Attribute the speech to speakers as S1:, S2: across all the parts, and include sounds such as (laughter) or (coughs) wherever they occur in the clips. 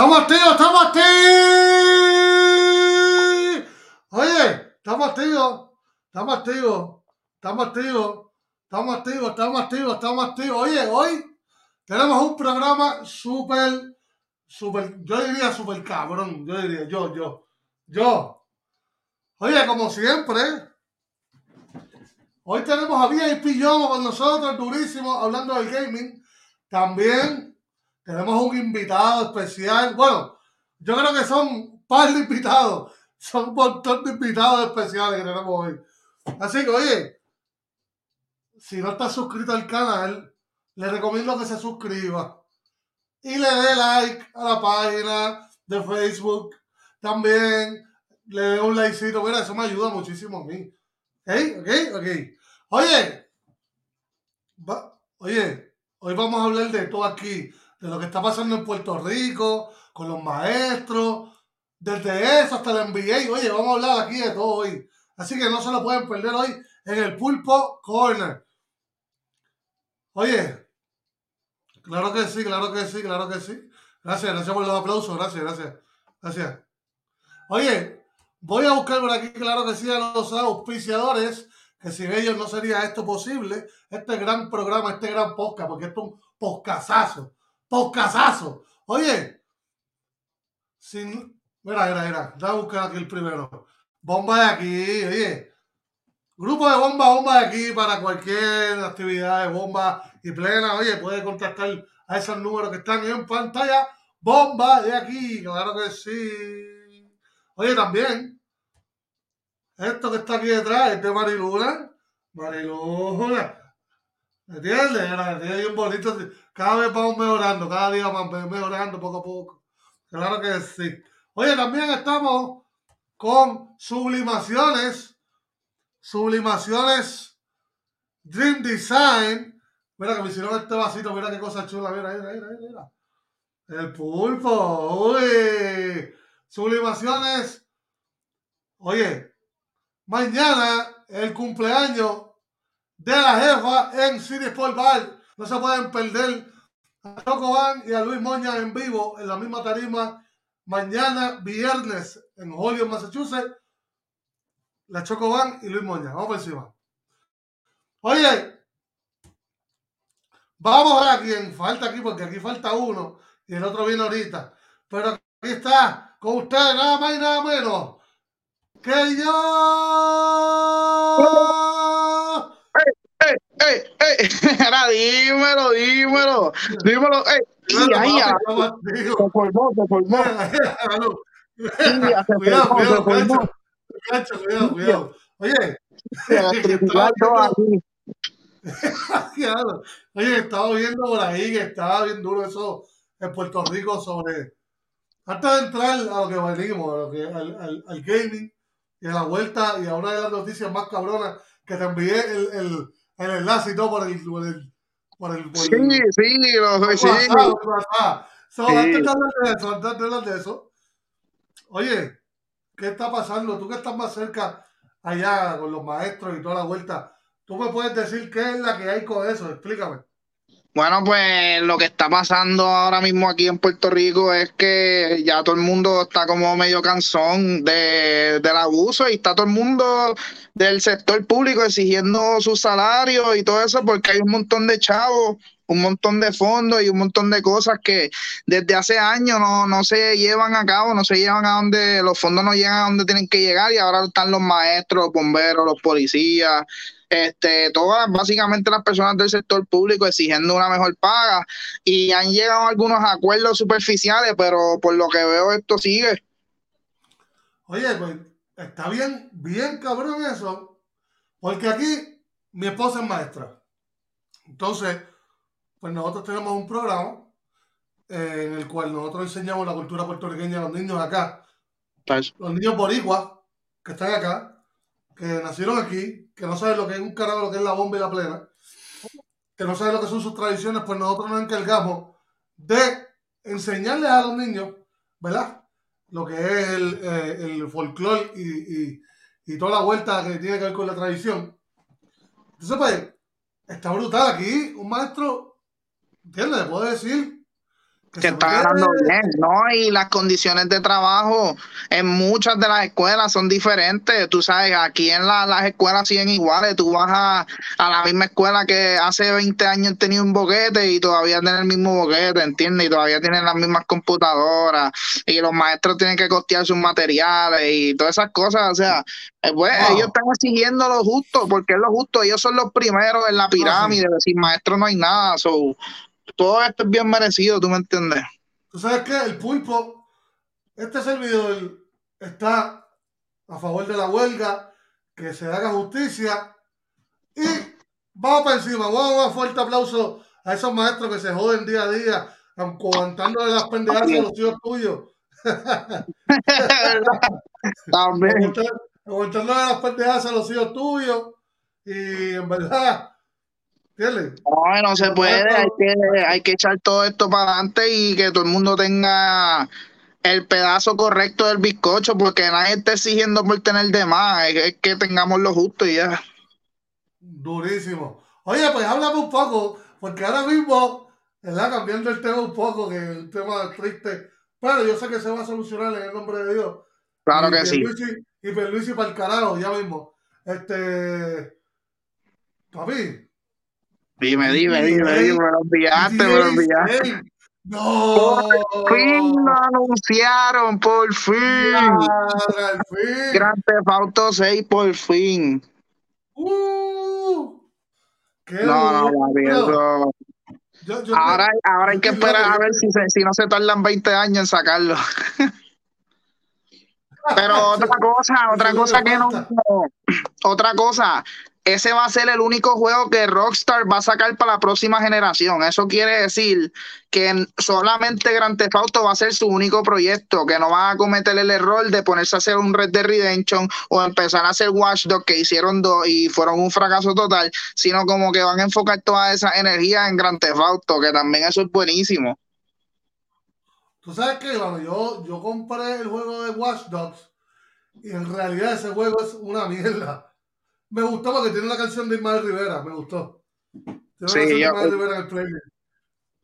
S1: Oye, estamos activos. Oye, estamos activos, estamos activos, estamos activos, estamos activos, estamos activos, estamos activos. Oye, hoy tenemos un programa súper, súper, yo diría súper cabrón, yo diría, yo, yo, yo. Oye, como siempre, hoy tenemos a VIP Yomo con nosotros, durísimo, hablando del gaming. También tenemos un invitado especial. Bueno, yo creo que son un par de invitados. Son un montón de invitados especiales que tenemos hoy. Así que, oye, si no estás suscrito al canal, le recomiendo que se suscriba y le dé like a la página de Facebook. También le dé un likecito. Mira, eso me ayuda muchísimo a mí. ¿Ok? ¿Ok? ¿Ok? Oye, oye, hoy vamos a hablar de todo aquí de lo que está pasando en Puerto Rico, con los maestros, desde eso hasta el NBA. Oye, vamos a hablar aquí de todo hoy. Así que no se lo pueden perder hoy en el Pulpo Corner. Oye, claro que sí, claro que sí, claro que sí. Gracias, gracias por los aplausos, gracias, gracias, gracias. Oye, voy a buscar por aquí, claro que sí, a los auspiciadores, que sin ellos no sería esto posible, este gran programa, este gran podcast, porque esto es un podcastazo Podcastazo. Oye, sin. Mira, mira, mira. Voy a buscar aquí el primero. Bomba de aquí, oye. Grupo de bomba, bomba de aquí para cualquier actividad de bomba y plena. Oye, puede contactar a esos números que están en pantalla. Bomba de aquí, claro que sí. Oye, también. Esto que está aquí detrás es de Mariluna. Mariluna. ¿Me entiendes? Tiene un bonito. Cada vez vamos mejorando, cada día vamos mejorando poco a poco. Claro que sí. Oye, también estamos con sublimaciones. Sublimaciones Dream Design. Mira que me hicieron este vasito, mira qué cosa chula. Mira, mira, mira, mira. El pulpo. Uy. Sublimaciones. Oye, mañana el cumpleaños de la jefa en City Sport Bar. No se pueden perder a Chocoban y a Luis Moña en vivo en la misma tarima mañana viernes en Hollywood, Massachusetts. La Chocoban y Luis Moña. Vamos por encima. Oye, vamos a quién falta aquí, porque aquí falta uno y el otro viene ahorita. Pero aquí está con ustedes nada más y nada menos que yo
S2: ey, ey, (laughs) era dímelo, dímelo, dímelo, ey. Ay, ay, se formó, se formó. (laughs)
S1: Cuidado, cuidado, cuidado, cuidado, cuidado. Oye, (laughs) Oye, estaba viendo por ahí que estaba bien duro eso en Puerto Rico sobre. Antes de entrar a lo que venimos, a lo que, al, al, al gaming y a la vuelta y a una de las noticias más cabronas que te envié el, el, el enlace y todo por el. Por el, por el,
S2: sí, sí, lo, sí.
S1: So, Antes de hablar de eso, antes de hablar de eso, oye, ¿qué está pasando? Tú que estás más cerca allá con los maestros y toda la vuelta, ¿tú me puedes decir qué es la que hay con eso? Explícame.
S2: Bueno, pues lo que está pasando ahora mismo aquí en Puerto Rico es que ya todo el mundo está como medio cansón de, del abuso y está todo el mundo del sector público exigiendo su salario y todo eso porque hay un montón de chavos, un montón de fondos y un montón de cosas que desde hace años no, no se llevan a cabo, no se llevan a donde los fondos no llegan a donde tienen que llegar y ahora están los maestros, los bomberos, los policías este, todas básicamente las personas del sector público exigiendo una mejor paga y han llegado a algunos acuerdos superficiales, pero por lo que veo esto sigue.
S1: Oye, pues está bien, bien cabrón eso, porque aquí mi esposa es maestra. Entonces, pues nosotros tenemos un programa eh, en el cual nosotros enseñamos la cultura puertorriqueña a los niños acá. Los niños boricuas que están acá que nacieron aquí, que no saben lo que es un carajo, lo que es la bomba y la plena, que no saben lo que son sus tradiciones, pues nosotros nos encargamos de enseñarles a los niños, ¿verdad? Lo que es el, eh, el folclore y, y, toda la vuelta que tiene que ver con la tradición. Entonces, pues, está brutal aquí. Un maestro, ¿entiendes? Le puedo decir
S2: que está ganando bien, ¿no? Y las condiciones de trabajo en muchas de las escuelas son diferentes. Tú sabes, aquí en las escuelas siguen iguales. Tú vas a, la misma escuela que hace 20 años tenía un boquete y todavía tiene el mismo boquete, ¿entiendes? Y todavía tienen las mismas computadoras y los maestros tienen que costear sus materiales y todas esas cosas. O sea, eh, pues, ellos están exigiendo lo justo porque es lo justo. Ellos son los primeros en la pirámide. Sin maestro no hay nada. So, todo esto es bien merecido, ¿tú me entiendes?
S1: ¿Tú sabes qué? El pulpo, este servidor está a favor de la huelga, que se haga justicia y vamos para encima, vamos a dar un fuerte aplauso a esos maestros que se joden día a día, aguantándole las pendejas a los hijos tuyos. (laughs) aguantándole las pendejas a los hijos tuyos y en verdad
S2: no, no se puede, hay que, hay que echar todo esto para adelante y que todo el mundo tenga el pedazo correcto del bizcocho, porque nadie está exigiendo por tener de más, es, que tengamos lo justo y ya.
S1: Durísimo. Oye, pues háblame un poco, porque ahora mismo, ¿verdad? Cambiando el tema un poco, que es un tema triste, pero yo sé que se va a solucionar en el nombre de Dios.
S2: Claro que sí.
S1: y Luis y para el carajo, ya mismo. Este. Papi,
S2: Dime, dime, dime, dime, me lo enviaste, me lo enviaste.
S1: No.
S2: Por fin lo anunciaron, por fin.
S1: Ya, fin.
S2: Theft Auto 6, por fin.
S1: Uh, qué
S2: no, no, no, yo, yo ahora, ahora hay que esperar a ver si, se, si no se tardan 20 años en sacarlo. (laughs) Pero (laughs) otra cosa, otra cosa que no, otra cosa, ese va a ser el único juego que Rockstar va a sacar para la próxima generación. Eso quiere decir que solamente Grand Theft Auto va a ser su único proyecto, que no van a cometer el error de ponerse a hacer un Red Dead Redemption o empezar a hacer Watch Dogs que hicieron dos y fueron un fracaso total, sino como que van a enfocar toda esa energía en Grand Theft Auto, que también eso es buenísimo.
S1: Tú sabes que yo, yo compré el juego de Watch Dogs y en realidad ese juego es una mierda. Me gustó porque tiene una canción de Ismael Rivera, me gustó. Tiene sí,
S2: yo,
S1: Ismael Rivera en el playlist.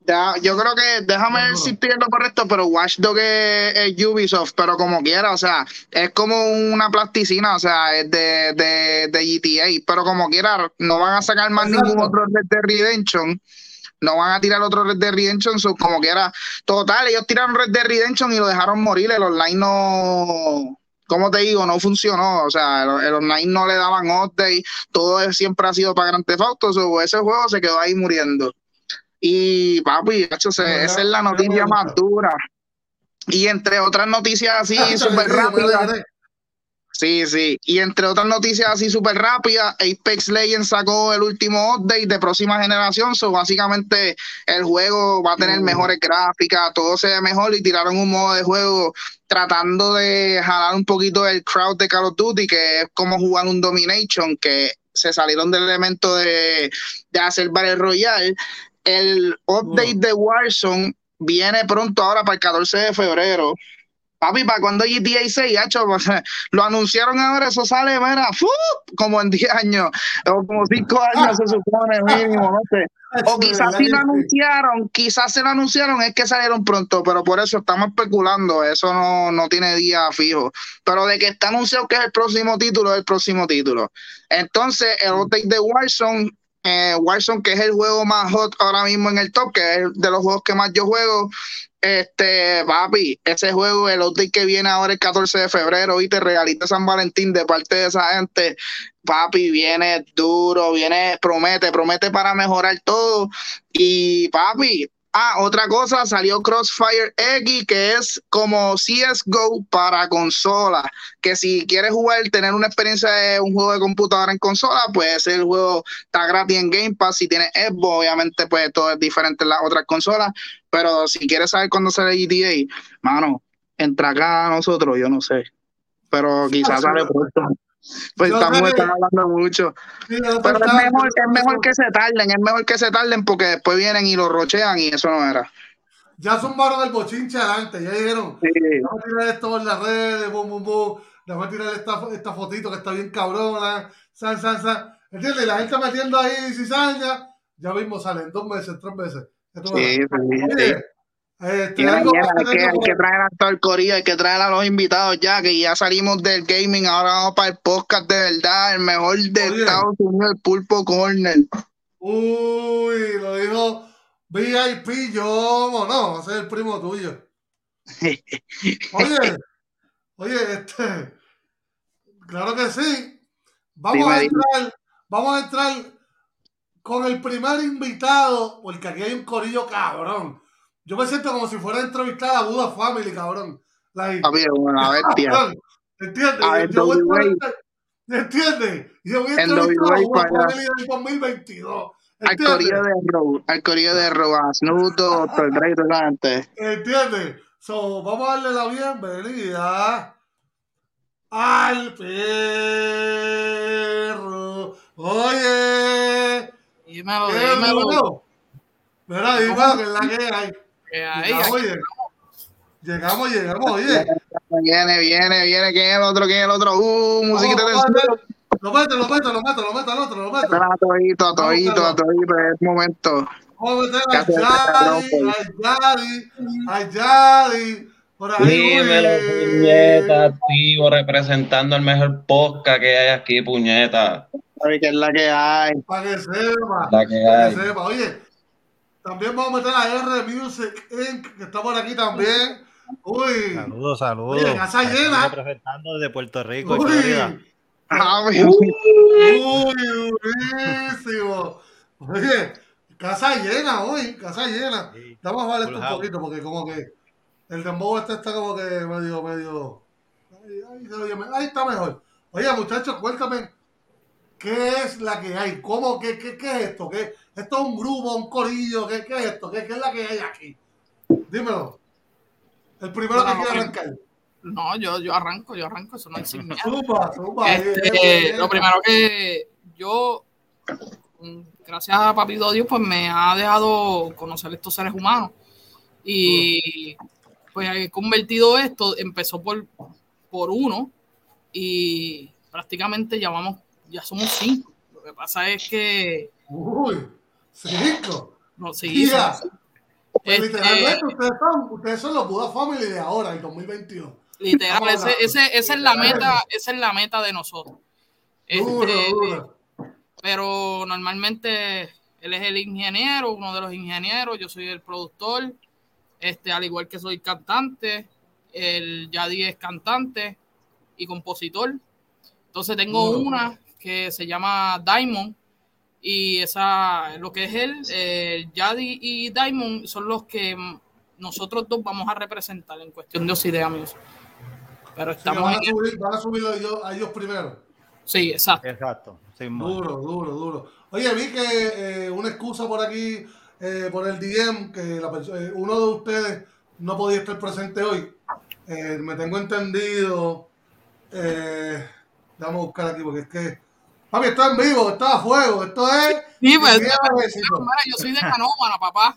S2: Ya, yo creo que, déjame ver si estoy en lo correcto, pero Watch Dogs es, Ubisoft, pero como quiera, o sea, es como una plasticina, o sea, es de, de, de GTA, pero como quiera, no van a sacar más ningún otro Red Dead Redemption, no van a tirar otro Red Dead Redemption, como quiera. Total, ellos tiraron Red Dead Redemption y lo dejaron morir, el online no como te digo, no funcionó. O sea, el, online no le daban update, todo siempre ha sido para Grand Theft Auto, ese juego se quedó ahí muriendo. Y papi, hecho, esa es la noticia más dura. Y entre otras noticias así (laughs) súper rápidas. Sí, sí. Y entre otras noticias así súper rápidas, Apex Legends sacó el último update de próxima generación. So, básicamente el juego va a tener mm. mejores gráficas, todo se ve mejor y tiraron un modo de juego tratando de jalar un poquito el crowd de Call of Duty, que es como jugar un Domination, que se salieron del elemento de, de hacer Battle Royale. El update de Warzone viene pronto ahora para el 14 de febrero. Papi, ¿para cuando GTA 6? Hecho, lo anunciaron ahora, eso sale, mira, como en 10 años, o como 5 años (laughs) se supone mínimo, no sé. O quizás si lo anunciaron, quizás se lo anunciaron, es que salieron pronto, pero por eso estamos especulando, eso no, no tiene día fijo. Pero de que está anunciado que es el próximo título, es el próximo título. Entonces, el update de Warzone eh, Warzone, que es el juego más hot ahora mismo en el top, que es de los juegos que más yo juego, este, papi, ese juego, el update que viene ahora el 14 de febrero, y te regalita San Valentín de parte de esa gente, papi, viene duro, viene, promete, promete para mejorar todo. Y papi, Ah, otra cosa, salió Crossfire X, que es como CSGO para consola. Que si quieres jugar, tener una experiencia de un juego de computadora en consola, pues el juego está gratis en Game Pass. Si tienes Xbox, obviamente, pues todo es diferente en las otras consolas. Pero si quieres saber cuándo sale GTA, mano, entra acá a nosotros, yo no sé. Pero quizás sale pronto. Pues estamos, hablando mucho. pero es mejor, es mejor que se tarden, es mejor que se tarden porque después vienen y lo rochean y eso no era.
S1: Ya zumbaron el bochinche adelante, ya dijeron, sí. vamos a tirar esto en las redes, bum, bum, bum, vamos a tirar esta, esta fotito que está bien cabrona, san, san, san. ¿Entiendes? La gente metiendo ahí cizaña, ya mismo salen dos meses, tres meses.
S2: Sí, sí,
S1: Este, más
S2: hay, que, hay traer a todo el corillo, hay que traer a los invitados ya, que ya salimos del gaming, ahora vamos para el podcast de verdad, el mejor de
S1: Oye.
S2: Estados Unidos, el Pulpo Corner.
S1: Uy, lo dijo VIP, yo, no, ese es el primo tuyo. (laughs) Oye, oye, este, claro que sí. Vamos a entrar, vamos a entrar con el primer invitado, porque aquí hay un corillo cabrón. Yo me siento como si fuera a entrevistar a Buda Family, cabrón. Like,
S2: Papi, es una (laughs) bestia.
S1: cabrón, ¿Entiendes?
S2: A ver,
S1: Yo voy a ¿Entiendes? Yo voy a
S2: En
S1: entrevistar a Buda. Family del 2022.
S2: Al corillo de Row, al corillo de Row, a Snoop. Dre.
S1: ¿Entiendes? So, vamos a darle la bienvenida al perro. Oye,
S3: Dímelo,
S1: ¿qué
S3: dímelo.
S1: Mira, dímelo que es la que hay.
S3: Que ahí,
S1: Llegamos,
S3: aquí-
S1: llegamos, llegamos, llegamos, oye.
S2: Viene, viene, viene, ¿quién es el otro? ¿Quién es el otro? Uh, musiquita de Snoop.
S1: hacer- Lo meto, lo meto, lo meto, lo meto al otro, lo meto.
S2: Espera, A todito, a todito, a todito, es momento.
S1: Vamos a meter a Yadi, a Yadi, a Yadi. Por ahí,
S4: Dímelo,
S1: uy.
S4: puñeta, activo, representando el mejor podcast que hay aquí, puñeta.
S2: Qué es la que hay.
S1: Para que sepa.
S4: La que
S1: Para
S4: hay.
S1: que sepa. Oye, también vamos a meter a R Music Inc., que está por aquí también. Uy,
S5: Saludos, saludos.
S1: Oye, casa llena.
S5: Representando desde Puerto Rico,
S1: uy.
S2: Ah,
S1: uy, durísimo. Oye, casa llena hoy, casa llena.
S5: Sí.
S1: Vamos a bajar esto un poquito porque como que el dembow este está como que medio, medio... Ahí, está mejor. Oye, muchachos, cuéntame, ¿qué es la que hay? ¿Cómo, qué, qué, qué es esto? ¿Qué, ¿Esto es un grupo, un corillo? ¿Qué, qué es esto? ¿Qué, qué es la que hay aquí? Dímelo. El primero que
S3: ok.
S1: arrancar.
S3: No, yo, yo arranco, yo arranco, eso no es sin.
S1: Zumba, zumba.
S3: Este,
S1: bien.
S3: lo primero que yo, gracias a Papito Dios, pues me ha dejado conocer estos seres humanos. Y pues he convertido esto, empezó por, por uno y prácticamente ya vamos, ya somos cinco. Lo que pasa es que
S1: Uy, cinco.
S3: no sí.
S1: Pues
S3: Este,
S1: literalmente ustedes son, ustedes son los Buda Family de ahora, el 2022.
S3: Literal, ese, esa es la meta, esa es la meta de nosotros. Este,
S1: duro.
S3: pero normalmente él es el ingeniero, uno de los ingenieros, yo soy el productor, este, al igual que soy cantante, el Yadi es cantante y compositor. Entonces tengo una que se llama Diamond y esa, lo que es él, el Yadi y Diamond son los que nosotros dos vamos a representar en cuestión de Osidea Music. Pero estamos
S1: van, a subir, van a subirlo a ellos, a ellos primero.
S3: Sí, exacto.
S5: Exacto.
S1: Duro, duro, duro. Oye, vi que eh, una excusa por aquí, eh, por el DM, que la eh, uno de ustedes no podía estar presente hoy. Eh, me tengo entendido. Eh, vamos a buscar aquí porque es que. Papi, esto es en vivo, esto es a fuego, esto es.
S3: Sí, pues, yo soy de Canóvana, papá.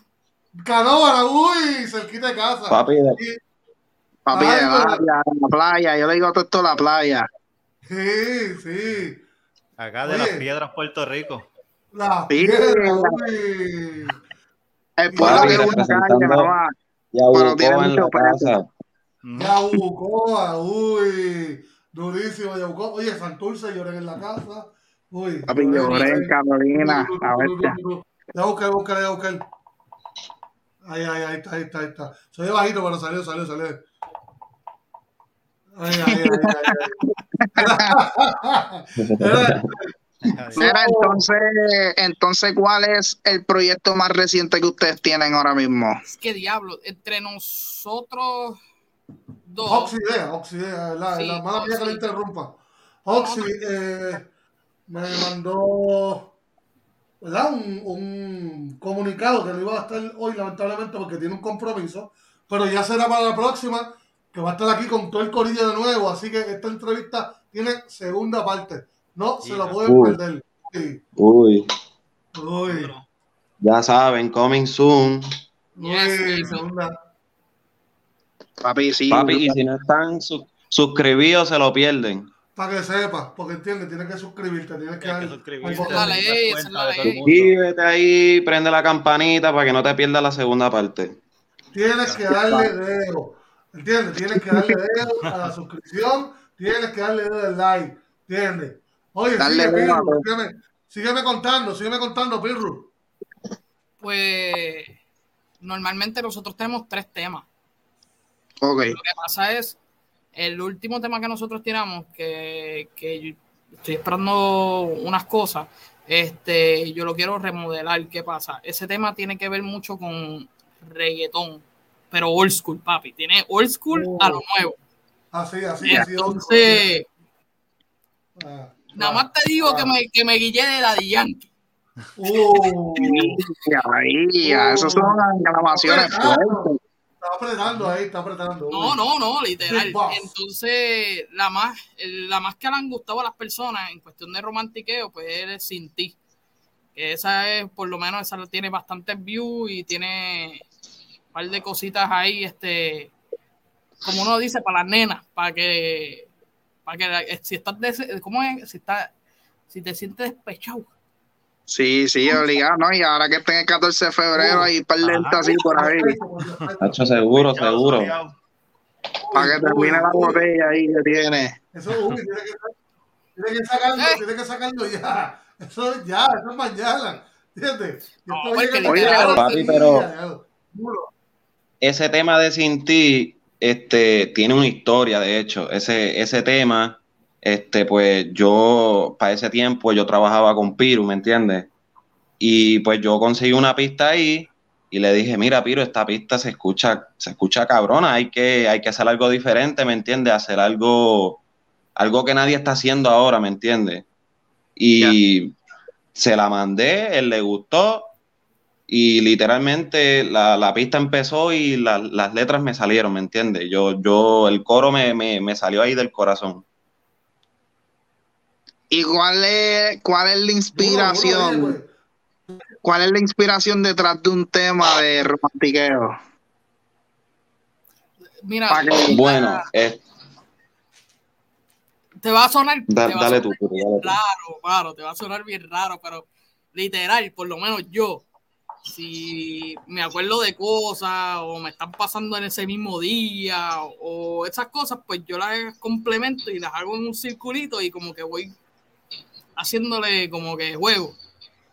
S1: Canóvara, uy, cerquita de casa.
S4: Papi, de-
S1: Y-
S2: Papi,
S1: Ay,
S2: de
S1: pero-
S2: playa, la playa, yo le digo todo esto la playa.
S1: sí, sí.
S5: Acá de
S1: Oye.
S5: las piedras, Puerto Rico.
S1: La
S2: Sí.
S1: piedra, uy.
S2: El pueblo tiene una calle, mamá. Pero tiene mucho
S4: la
S2: precio.
S4: casa.
S5: Mm.
S1: Yabucoa, uy, durísimo Yabucoa. Oye, Santurce lloré en la casa. Uy,
S2: Papi, lloré en Carolina, a bestia.
S1: Ya busqué, busqué, ya busqué. Ahí, ahí, ahí está, ahí está, ahí está. Soy bajito, pero salió, salió, salió. Ay, ay, ay, ay, ay.
S2: Mira, entonces, entonces, ¿cuál es el proyecto más reciente que ustedes tienen ahora mismo?
S3: Es que diablo, entre nosotros dos.
S1: Oxidea, Oxidea, la,
S3: Sí,
S1: la mala mía que le interrumpa. Oxy eh, me mandó ¿verdad? Un, un comunicado que no iba a estar hoy, lamentablemente, porque tiene un compromiso, pero ya será para la próxima, que va a estar aquí con todo el corillo de nuevo, así que esta entrevista tiene segunda parte. No se la
S5: Hija.
S1: pueden
S4: Uy.
S1: perder. Sí.
S4: Uy,
S1: Uy,
S4: ya saben, coming soon.
S3: Yes.
S2: Papi, sí.
S4: Papi, y si no están su- suscribidos, se lo pierden.
S1: Para que sepas, porque entiendes, tienes que suscribirte, tienes que
S5: que suscribirte.
S1: al
S3: ley.
S4: Suscríbete ahí, prende la campanita para que no te pierdas la segunda parte.
S1: tienes que darle dedo. ¿Entiendes? Tienes que darle dedo a la (laughs) suscripción, tienes que darle dedo al like. ¿Entiendes? Oye, sigue, Pirru,
S2: todo.
S1: sígueme, sígueme contando, sígueme contando, Pirru.
S3: Pues normalmente nosotros tenemos tres temas.
S2: Ok.
S3: Lo que pasa es, el último tema que nosotros tiramos, que, que yo estoy esperando unas cosas, este, yo lo quiero remodelar. ¿Qué pasa? Ese tema tiene que ver mucho con reggaetón, pero old school, papi. Tiene old school a lo nuevo.
S1: Así, así, así.
S3: Entonces,
S1: Ah,
S3: nada más te digo que me, que me guillé de Daddy Yankee.
S1: Uh,
S2: ya, esas son grabaciones fuertes.
S1: está apretando ahí, está apretando.
S3: No, no, no, literal. Entonces, la más, la más que le han gustado a las personas en cuestión de romantiqueo, pues es Sin Ti. Que esa es, por lo menos, esa tiene bastantes views y tiene un par de cositas ahí, este, como uno dice, para las nenas, para que, para que la- si estás, des- ¿cómo es? Si estás, si te sientes despechado.
S2: Sí, sí, obligado, ¿no? Y ahora que está en el 14 de febrero, hay un par de gente así por ahí.
S4: Hacho, seguro, seguro.
S2: Para que termine la botella ahí que tiene.
S1: Eso es tiene que, tiene que sacarlo,
S3: Eh.
S1: tiene que sacarlo ya. Eso ya, eso es mañana. ¿Entiendes? Y
S3: No,
S1: la
S4: papi, pero-. Ese tema de Sin Ti, este, tiene una historia, de hecho. Ese, ese tema, este, pues yo, para ese tiempo, yo trabajaba con Piru, ¿me entiendes? Y pues yo conseguí una pista ahí y le dije, mira, Piru, esta pista se escucha, se escucha cabrona, hay que, hay que hacer algo diferente, ¿me entiendes? Hacer algo, algo que nadie está haciendo ahora, ¿me entiendes? Y se la mandé, él le gustó y literalmente la, la pista empezó y la- las letras me salieron, ¿me entiendes? Yo, yo, el coro me, me, me salió ahí del corazón.
S2: ¿Y cuál es, cuál es la inspiración? ¿Cuál es la inspiración detrás de un tema de romantiqueo?
S3: Mira,
S2: que-
S4: Bueno, eh,
S3: te va a sonar.
S4: da-
S3: te va a
S4: dale
S3: sonar
S4: tú,
S3: bien
S4: dale tú.
S3: raro, claro, te va a sonar bien raro, pero literal, por lo menos yo, si me acuerdo de cosas o me están pasando en ese mismo día o, esas cosas, pues yo las complemento y las hago en un circulito y como que voy haciéndole como que juego.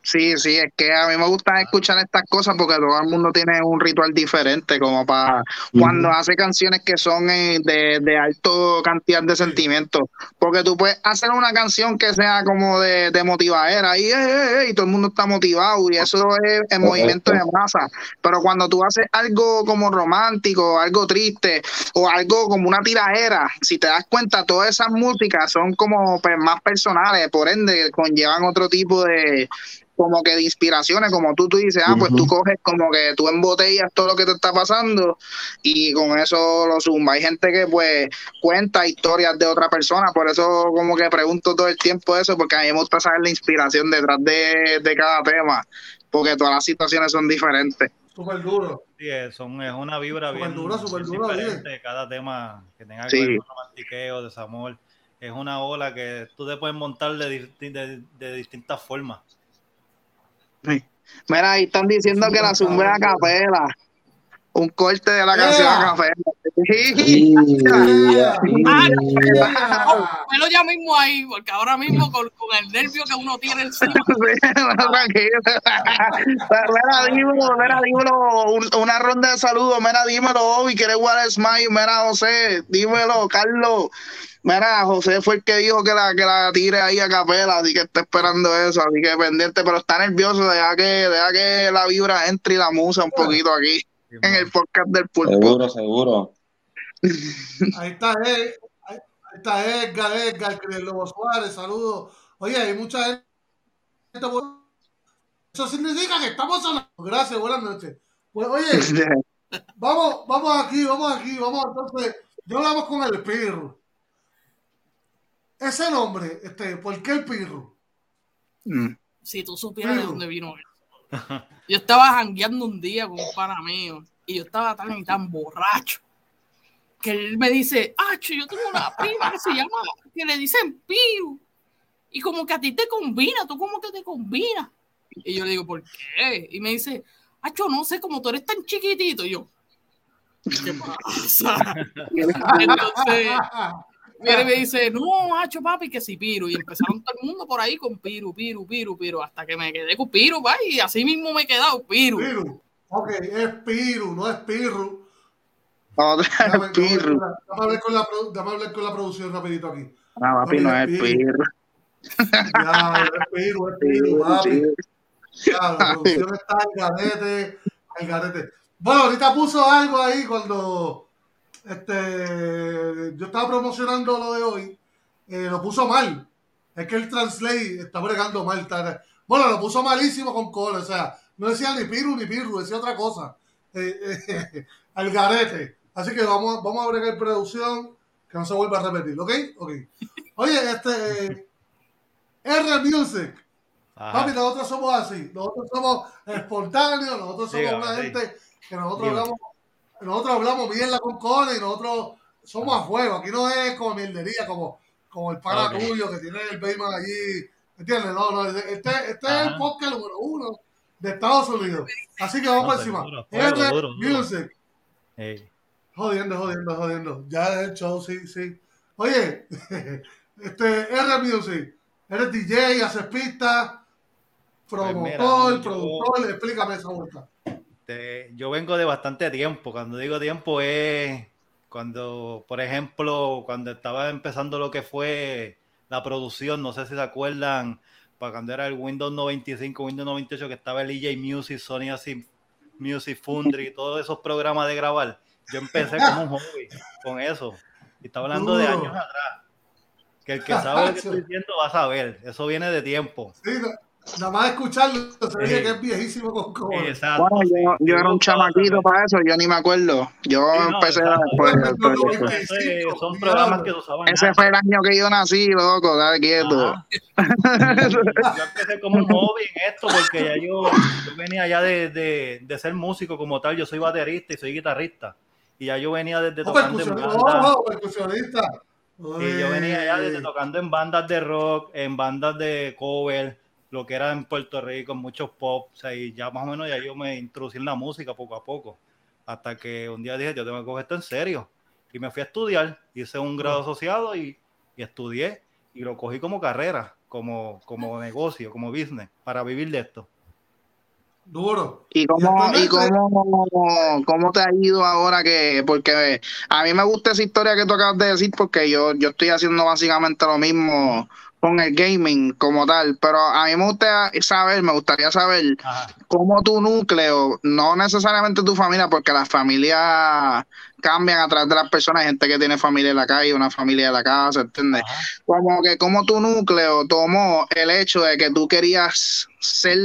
S2: Sí, sí, es que a mí me gusta escuchar estas cosas porque todo el mundo tiene un ritual diferente, como para cuando hace canciones que son eh, de, de alto cantidad de sentimientos. Porque tú puedes hacer una canción que sea como de, de motivadera y, eh, eh, y todo el mundo está motivado y eso es el movimiento de masa. Pero cuando tú haces algo como romántico, algo triste o algo como una tiradera, si te das cuenta, todas esas músicas son como pues, más personales, por ende conllevan otro tipo de como que de inspiraciones, como tú, tú dices, ah, pues tú
S4: Ujú.
S2: coges como que tú embotellas todo lo que te está pasando y con eso lo zumba. Hay gente que pues cuenta historias de otra persona, por eso como que pregunto todo el tiempo eso, porque a mí me gusta saber la inspiración detrás de, de cada tema, porque todas las situaciones son diferentes.
S1: Súper duro.
S5: Sí, es, son- es una vibra
S1: Súper
S5: bien,
S1: dura, súper
S5: bien
S1: dura,
S5: diferente. Cada tema que tenga que
S2: Sí.
S5: ver con romantiqueo, desamor, es una ola que tú te puedes montar de, de- de distintas formas.
S2: Mira, ahí están diciendo que la zumba es a capela. Un corte de la
S1: Yeah.
S2: canción a capela. (laughs)
S3: Pero ya mismo ahí, porque ahora mismo con, con el nervio que uno tiene encima, (laughs)
S2: Tranquilo. Mira, dímelo, mira, dímelo, un- una ronda de saludos, mira, dímelo, Obi, ¿quieres What Smile? Mira, José, dímelo, Carlos. Mira, José fue el que dijo que la, que la tire ahí a capela, así que está esperando eso, así que pendiente, pero está nervioso, deja que, deja que la vibra entre y la musa un poquito aquí
S5: Sí,
S2: en el podcast del pulpo.
S4: Seguro, seguro. (laughs)
S1: Ahí está, Ed- ahí está Edgar, Edgar, Lobo Suárez, saludos. Oye, hay mucha gente. Eso significa que estamos hablando. Gracias, buenas noches. Pues, oye, (laughs) vamos, vamos aquí, vamos aquí, vamos entonces. Ya hablamos con el Pirro. Ese nombre, este, ¿por qué el Pirro?
S2: Mm.
S3: si tú supieras de dónde vino eso. Yo estaba jangueando un día con un pana mío y yo estaba tan y tan borracho que él me dice, ah, yo tengo una prima que se llama, que le dicen Piru. Y como que a ti te combina, tú como que te combina. Y yo le digo, ¿por qué? Y me dice, Acho, no sé, como tú eres tan chiquitito. Y yo, ¿qué pasa? (laughs) Entonces, viene y me dice, no, macho, papi, que si Piru. Y empezaron todo el mundo por ahí con Piru, Piru, Piru, Piru, hasta que me quedé con Piru, pa, y así mismo me he quedado, Piru.
S1: Piru. Ok, es Piru, no es Déjame,
S2: vez Pirru.
S1: déjame hablar con la, hablar con la producción rapidito aquí.
S2: No, papi, no es.
S1: Pirru. Ya, es Piru, es Piru, papi. Ya, la producción está al garete, al garete. Bueno, ahorita puso algo ahí cuando este, yo estaba promocionando lo de hoy. eh, lo puso mal. Es que el translate está bregando mal. está- bueno, lo puso malísimo con cola. O sea, no decía ni Piru ni Pirru, decía otra cosa. Eh, eh, (laughs) al garete. Así que vamos, vamos a bregar producción que no se vuelva a repetir. ¿Ok? Ok. Oye, este. R Music.
S5: Ajá.
S1: Papi, nosotros somos así. Nosotros somos espontáneos, nosotros somos
S5: Dígame,
S1: una gente que nosotros
S5: Dígame.
S1: hablamos, nosotros hablamos mierda con cola y nosotros somos a fuego. Aquí no es como mierdería, como, como el pana
S5: Ok.
S1: tuyo que tiene el Bayman allí. ¿Entiendes? No, no, este, este es el podcast número uno de Estados Unidos. Así que vamos
S5: No,
S1: encima.
S5: seguro, fuego,
S1: R
S5: duro, duro.
S1: Music. Jodiendo, jodiendo, jodiendo. Ya es el show, sí, sí. Oye, (laughs) este R Music, eres DJ, haces pistas, promotor,
S5: Pues mira, yo-
S1: productor, explícame esa vuelta.
S5: Este, yo vengo de bastante tiempo. Cuando digo tiempo es cuando, por ejemplo, cuando estaba empezando lo que fue la producción, no sé si se acuerdan, para cuando era el Windows 95, Windows 98, que estaba el EJ Music, Sony así, Music Foundry, todos esos programas de grabar. Yo empecé como un hobby con eso. Y estaba hablando de años atrás. Que el que sabe lo que estoy (laughs) diciendo va a saber. Eso viene de tiempo.
S1: Sí, nada más escucharlo se ve
S5: Sí.
S1: que es viejísimo con cojones.
S5: Exacto.
S2: Bueno, yo, yo era un chamaquito para eso, yo ni me acuerdo. Yo
S5: Sí, no,
S2: empecé
S1: 25,
S5: son
S1: diablo.
S5: programas que se usaban
S2: Ese fue el año que yo nací, loco, dale quieto.
S5: Yo empecé como un hobby en esto porque ya yo, yo venía ya de, de, de ser músico como tal, yo soy baterista y soy guitarrista. Y ya yo venía desde
S1: Oh,
S5: tocando en
S1: percusionista.
S5: bandas.
S1: Oh, percusionista.
S5: Y yo venía ya desde tocando en bandas de rock, en bandas de cover, lo que era en Puerto Rico, muchos pop. O sea, y ya más o menos ya yo me introducí en la música poco a poco. Hasta que un día dije, yo tengo que coger esto en serio. Y me fui a estudiar, hice un grado asociado y, y estudié. Y lo cogí como carrera, como, como negocio, como business, para vivir de esto.
S1: Duro.
S2: ¿Y cómo, y cómo, cómo te ha ido ahora que, porque a mí me gusta esa historia que tú acabas de decir, porque yo, yo estoy haciendo básicamente lo mismo con el gaming como tal, pero a mí me gusta saber, me gustaría saber
S5: Ajá.
S2: cómo tu núcleo, no necesariamente tu familia, porque las familias cambian a través de las personas, hay gente que tiene familia en la calle, una familia en la casa, ¿entiendes?
S5: Ajá.
S2: como que como tu núcleo tomó el hecho de que tú querías ser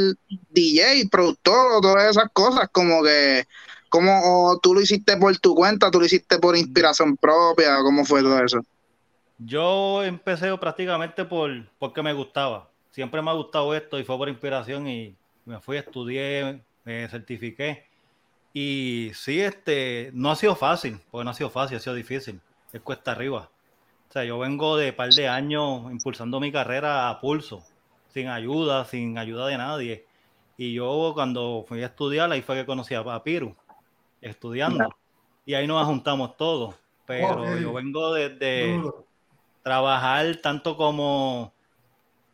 S2: DJ, productor o todas esas cosas, como que como o tú lo hiciste por tu cuenta, tú lo hiciste por inspiración propia, ¿cómo fue todo eso?
S5: Yo empecé prácticamente por porque me gustaba. Siempre me ha gustado esto y fue por inspiración y me fui, estudié, me certifiqué. Y sí, este, no ha sido fácil, porque no ha sido fácil, ha sido difícil. Es cuesta arriba. O sea, yo vengo de par de años impulsando mi carrera a pulso, sin ayuda, sin ayuda de nadie. Y yo cuando fui a estudiar, ahí fue que conocí a Papiru, estudiando. Y ahí nos juntamos todos. Pero yo vengo desde
S1: Duro.
S5: Trabajar tanto como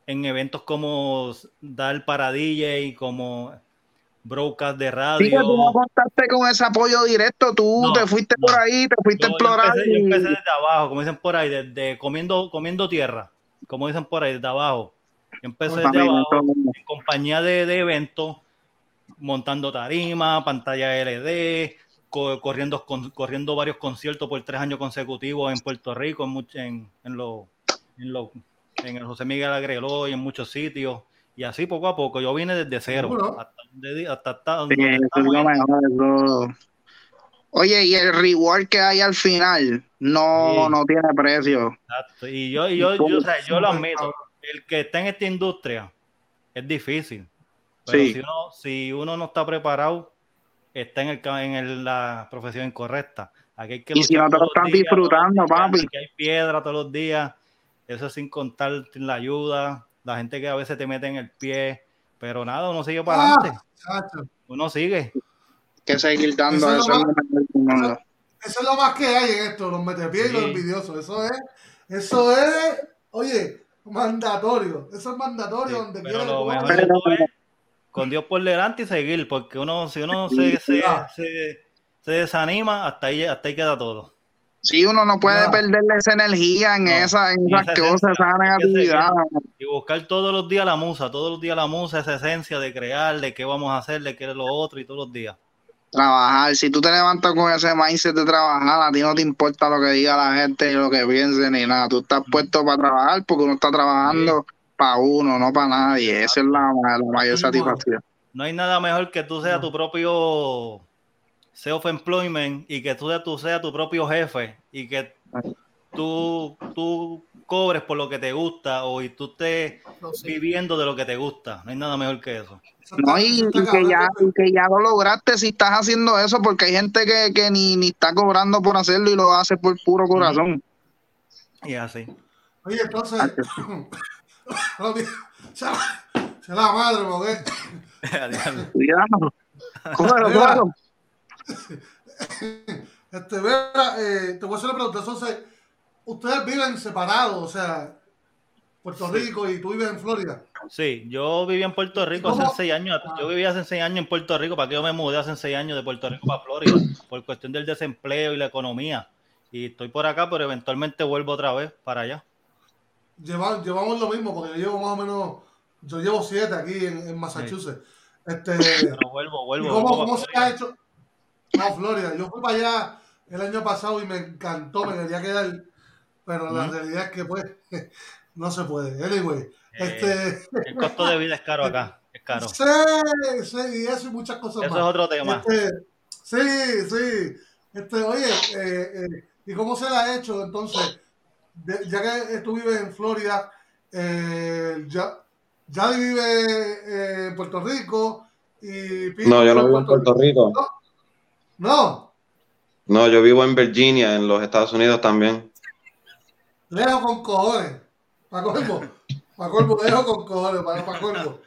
S5: en eventos como dar para DJ, como broadcast de radio.
S2: tú no contaste con ese apoyo directo, tú
S5: No,
S2: te fuiste
S5: no.
S2: por ahí, te fuiste
S5: Yo,
S2: a
S5: yo
S2: explorar.
S5: yo
S2: y-
S5: empecé desde abajo, como dicen por ahí, desde comiendo, comiendo tierra, como dicen por ahí, desde abajo. Yo empecé desde abajo, en compañía de, de eventos, montando tarima, pantalla LD, co- corriendo, con- corriendo varios conciertos por tres años consecutivos en Puerto Rico, en, much- en, en, lo- en, lo- en el José Miguel Agreló y en muchos sitios. Y así poco a poco, yo vine desde cero
S1: Seguro.
S5: hasta, donde- hasta, hasta
S2: Sí,
S5: donde
S2: mejor. Oye, y el reward que hay al final no,
S5: Sí.
S2: no tiene precio.
S5: Exacto. Y yo, y yo, yo, o sea, yo lo admito, el que está en esta industria es difícil. Pero
S2: Sí.
S5: si, uno, si uno no está preparado, está en, el, ca- en el- la profesión incorrecta. Aquí hay que
S2: Y si no te lo
S5: días,
S2: disfrutando,
S5: días,
S2: papi.
S5: Aquí hay piedra todos los días. Eso sin contar la ayuda, la gente que a veces te mete en el pie. Pero nada, uno sigue para
S1: Ah,
S5: adelante.
S1: chacho.
S5: Uno sigue.
S2: que seguir dando
S1: Eso es
S2: eso.
S1: lo
S2: es lo
S1: eso es más que hay en esto, los metepies y los
S5: Sí.
S1: envidiosos. Eso es, eso es, oye, mandatorio. Eso es mandatorio
S5: Sí,
S1: donde
S5: pero
S1: quiera
S5: lo mejor
S1: vayas.
S5: de todo es con Dios por delante y seguir, porque uno, si uno se, se, se, se desanima, hasta ahí, hasta ahí queda todo.
S2: Sí, uno no puede perderle esa energía en
S5: No,
S2: esa, en
S5: y
S2: esas
S5: esa
S2: cosas,
S5: esencia,
S2: esa negatividad.
S5: Y buscar todos los días la musa, todos los días la musa, esa esencia de crear, de qué vamos a hacer, de qué es lo otro y todos los días.
S2: Trabajar, si tú te levantas con ese mindset de trabajar, a ti no te importa lo que diga la gente, lo que piense, ni nada. Tú estás puesto para trabajar porque uno está trabajando para uno, no para nadie. Esa es la, la mayor satisfacción.
S5: No hay nada mejor que tú seas tu propio self-employment y que tú, seas- tú seas tu propio jefe y que tú, tú cobres por lo que te gusta o y tú estés viviendo de lo que te gusta. No hay nada mejor que eso.
S2: No, y, que ya, y que ya lo lograste si estás haciendo eso, porque hay gente que, que ni, ni está cobrando por hacerlo y lo hace por puro corazón.
S5: Y así.
S1: Oye, entonces, (clears throat) (clears throat) se la, se la madre, porque (laughs)
S2: Cuidado. Cógelo,
S1: Mira.
S2: cógelo.
S1: Este, Vera, eh, te voy a hacer una pregunta. Entonces, ustedes viven separados, o sea, Puerto Rico y tú vives en Florida.
S5: Sí, yo viví en Puerto Rico hace seis años. Yo viví hace seis años en Puerto Rico. ¿Para qué yo me mudé hace seis años de Puerto Rico para Florida? Por cuestión del desempleo y la economía. Y estoy por acá, pero eventualmente vuelvo otra vez para allá.
S1: Lleva- llevamos lo mismo, porque yo llevo más o menos, yo llevo siete aquí en, en Massachusetts. Este, (laughs)
S5: Pero vuelvo,
S1: ¿y
S5: vuelvo.
S1: cómo,
S5: vuelvo
S1: cómo se ha hecho? No, Florida. Yo fui para allá el año pasado y me encantó, me quería quedar, pero la realidad es que pues (laughs) no se puede. Anyway,
S5: Eh,
S1: este,
S5: El costo de vida es caro acá. Es caro.
S1: sí, sí, y eso y muchas cosas
S5: Eso
S1: más.
S5: es otro tema.
S1: Este, sí, sí. Este, oye, eh, eh, ¿y cómo se la ha hecho entonces? De- ya que tú vives en Florida, eh, ya, ya vive eh, en Puerto Rico y Pino
S4: No, yo no vivo en Puerto Rico.
S1: No,
S4: No, yo vivo en Virginia, en los Estados Unidos también.
S1: lejos con cojones. Para colmo, para colmo, lejos con cojones, para, para colmo.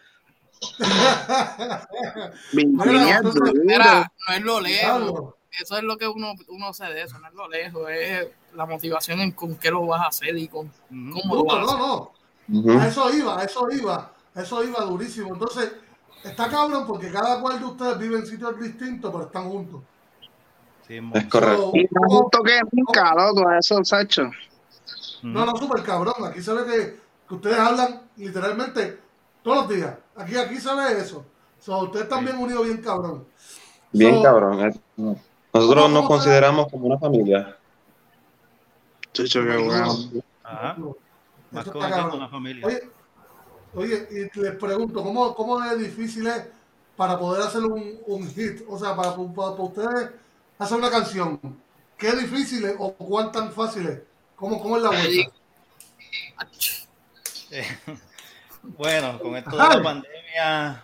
S2: Virginia. (laughs)
S3: Mira, no es lo lejos. Eso es lo que uno, uno se de eso, no es lo lejos, es la motivación en con qué lo vas a hacer y con cómo lo
S1: No,
S3: vas a
S1: no,
S3: hacer.
S1: no.
S4: Ujú.
S1: A eso iba, a eso iba, a eso iba durísimo. Entonces, está cabrón porque cada cual de ustedes vive en sitios distintos, pero están juntos.
S5: Sí,
S4: Es correcto.
S2: Y más
S1: ¿cómo-
S2: justo que nunca, loco, eso, Sacho.
S1: No, no, súper cabrón. Aquí se ve que, que ustedes hablan literalmente todos los días. Aquí, aquí se ve eso. So, ustedes están bien unidos, bien cabrón.
S4: Bien
S1: So,
S4: cabrón. eh. Nosotros
S1: ¿Cómo-
S4: nos consideramos como una familia.
S2: Chucho, qué bueno.
S5: Ajá. Más que una- familia.
S1: Oye, oye, y les pregunto, ¿cómo, cómo es difícil es para poder hacer un, un hit? O sea, para, para, para ustedes hacer una canción. ¿Qué difícil es o cuán tan fácil es? ¿Cómo, cómo es la vuelta? (laughs)
S5: Bueno, con esto de la pandemia,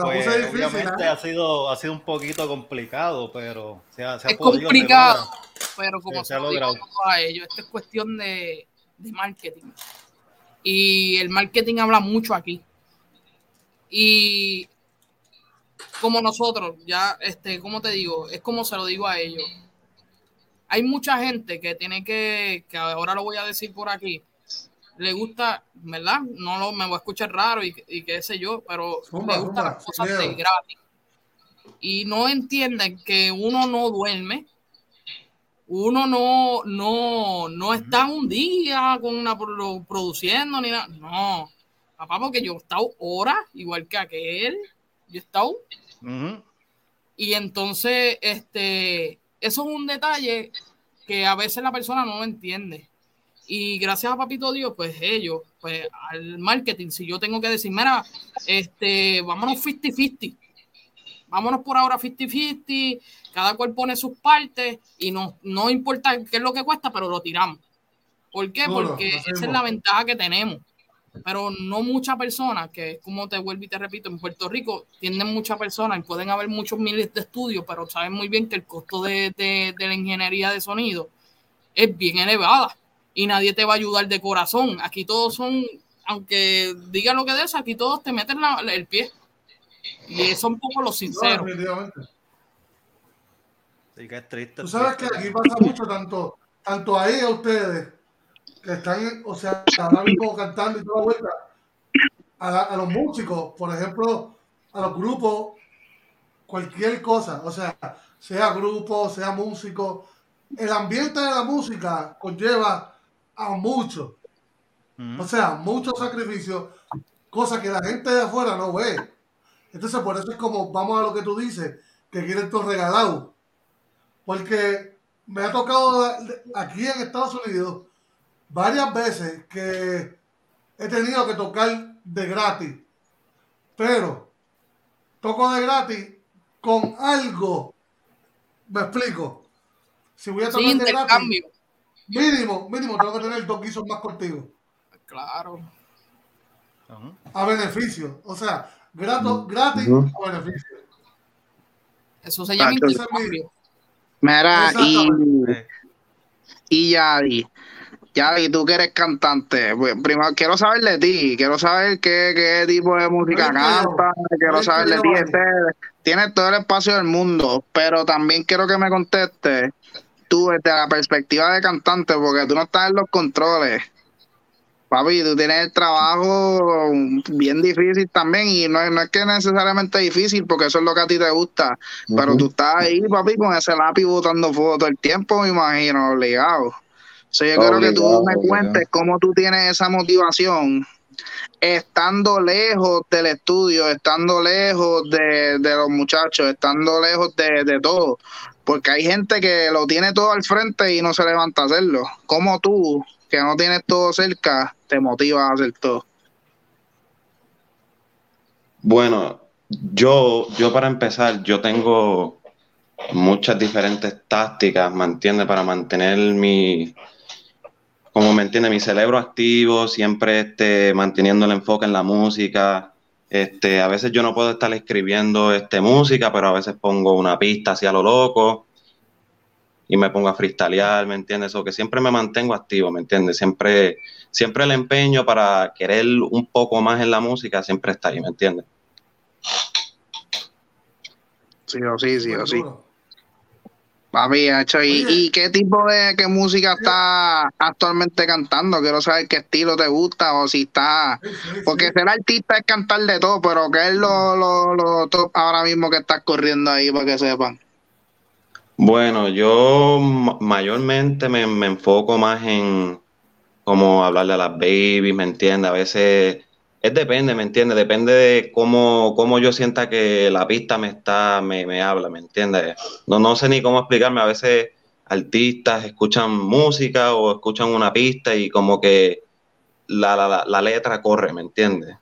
S5: pues
S1: puse difícil,
S5: obviamente
S1: ¿eh?
S5: ha sido, ha sido un poquito complicado, pero se ha, se ha
S3: Es
S5: podido, se
S3: complicado, pero como
S5: Sí,
S3: se
S5: se ha
S3: lo digo
S5: logrado.
S3: a ellos, esto es cuestión de, de marketing. Y el marketing habla mucho aquí. Y como nosotros, ya, este, como te digo, es como se lo digo a ellos. Hay mucha gente que tiene que, que ahora lo voy a decir por aquí, le gusta, ¿verdad? No lo, me voy a escuchar raro y, y qué sé yo, pero
S1: Zumba,
S3: le gustan las cosas de gratis. Y no entienden que uno no duerme, uno no, no, no está un día con una pro- produciendo ni nada. No, papá, porque yo he estado horas, igual que aquel, yo he estado y entonces, este, eso es un detalle que a veces la persona no lo entiende. Y gracias a Papito Dios, pues ellos, pues al marketing, si yo tengo que decir, mira, este, vámonos 50-50, vámonos por ahora 50-50, cada cual pone sus partes y no, no importa qué es lo que cuesta, pero lo tiramos. ¿Por qué? Porque esa es la ventaja que tenemos. Pero no muchas personas, que es como te vuelvo y te repito, en Puerto Rico tienen muchas personas y pueden haber muchos miles de estudios, pero saben muy bien que el costo de, de- de la ingeniería de sonido es bien elevada y nadie te va a ayudar de corazón. Aquí todos son, aunque diga lo que de eso, aquí todos te meten la- el pie. Y eso es un poco lo
S1: No,
S3: sincero.
S1: definitivamente.
S5: Sí, que es triste.
S1: Tú sabes que aquí pasa mucho, tanto, tanto ahí a ustedes, que están, o sea, ahora mismo cantando y toda la vuelta, a, la- a los músicos, por ejemplo, a los grupos, cualquier cosa, o sea, sea grupo, sea músico, el ambiente de la música conlleva a mucho, o sea, mucho sacrificio, cosa que la gente de afuera no ve. Entonces, por eso es como, vamos a lo que tú dices, que quieren todo regalado. Porque me ha tocado aquí en Estados Unidos varias veces que he tenido que tocar de gratis. Pero toco de gratis con algo. Me explico. Si voy a
S3: Sí,
S1: tocar de gratis,
S3: intercambio.
S1: Mínimo, mínimo tengo que tener dos guisos más contigo.
S3: Claro.
S1: A beneficio. O sea, grato, gratis
S2: Ujú.
S1: a beneficio.
S3: Eso se llama intercambio.
S2: Mira, y, y Yadi, Yadi, tú que eres cantante, pues, primero quiero saber de ti, quiero saber qué, qué tipo de música cantas, quiero saber de ti, este, tienes todo el espacio del mundo, pero también quiero que me contestes tú desde la perspectiva de cantante, porque tú no estás en los controles. Papi, tú tienes el trabajo bien difícil también y no, es- no es que necesariamente difícil porque eso es lo que a ti te gusta, pero tú estás ahí, papi, con ese lápiz botando fuego todo el tiempo, me imagino, obligado. Yo quiero que tú
S4: Obligado,
S2: me
S4: obligado.
S2: cuentes cómo tú tienes esa motivación estando lejos del estudio, estando lejos de, de los muchachos, estando lejos de, de todo. Porque hay gente que lo tiene todo al frente y no se levanta a hacerlo. Como tú, que no tienes todo cerca, te motivas a hacer todo.
S4: Bueno, yo, yo para empezar, yo tengo muchas diferentes tácticas, ¿me entiendes? Para mantener mi, como me entiende, mi cerebro activo, siempre este, manteniendo el enfoque en la música. Este, a veces yo no puedo estar escribiendo este, música, pero a veces pongo una pista así a lo loco y me pongo a freestylear, ¿me entiendes? O que siempre me mantengo activo, ¿me entiendes? Siempre, siempre el empeño para querer un poco más en la música siempre está ahí, ¿me entiendes?
S2: Sí o sí, sí o sí. Papi, hecho, ¿y, qué tipo de qué música está actualmente cantando? Quiero saber qué estilo te gusta o si está... Porque ser artista es cantar de todo, pero ¿qué es lo, lo, lo top ahora mismo que estás corriendo ahí para que sepan?
S4: Bueno, yo ma- mayormente me, me enfoco más en cómo hablarle a las babies, ¿me entiendes? A veces es depende, ¿me entiendes? Depende de cómo, cómo yo sienta que la pista me está, me, me habla, ¿me entiendes? No, no sé ni cómo explicarme. A veces artistas escuchan música o escuchan una pista y como que la, la, la, letra corre, ¿me entiendes?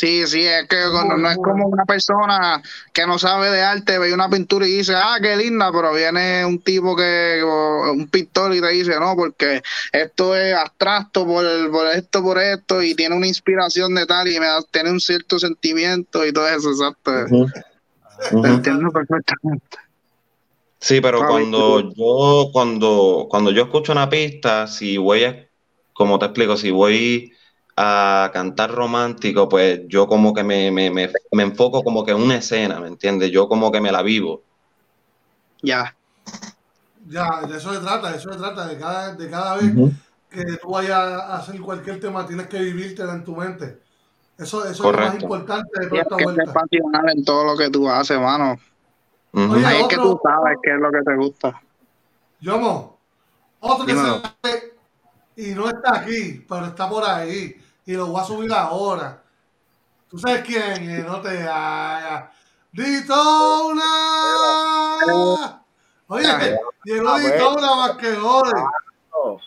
S2: Sí, sí, es que no, no es como una persona que no sabe de arte, ve una pintura y dice, ah, qué linda, pero viene un tipo que, un pintor y te dice, no, porque esto es abstracto por, por esto, por esto, y tiene una inspiración de tal, y me da, tiene un cierto sentimiento y todo eso, exacto. Te entiendo perfectamente.
S4: Sí, pero
S2: Ah,
S4: cuando yo, cuando, cuando yo escucho una pista, si voy a, como te explico, si voy a cantar romántico, pues yo como que me, me, me, me enfoco como que en una escena, ¿me entiendes? Yo como que me la vivo.
S2: Ya.
S1: Ya, de eso se trata, de eso se trata, de cada, de cada vez que tú vayas a hacer cualquier tema, tienes que vivírtela en tu mente. Eso, eso es lo más importante de toda esta vuelta.
S2: pasional en todo lo que tú haces, mano.
S1: Oye,
S2: Ahí es que tú sabes qué es lo que te gusta.
S1: Yomo, otro que
S2: Dímelo.
S1: sale y no está aquí, pero está por ahí y lo voy a subir ahora. ¿Tú sabes quién? No te hagas. ¡Ditona! Oye, llegó
S6: A ver.
S1: Ditona más que.
S6: Oh,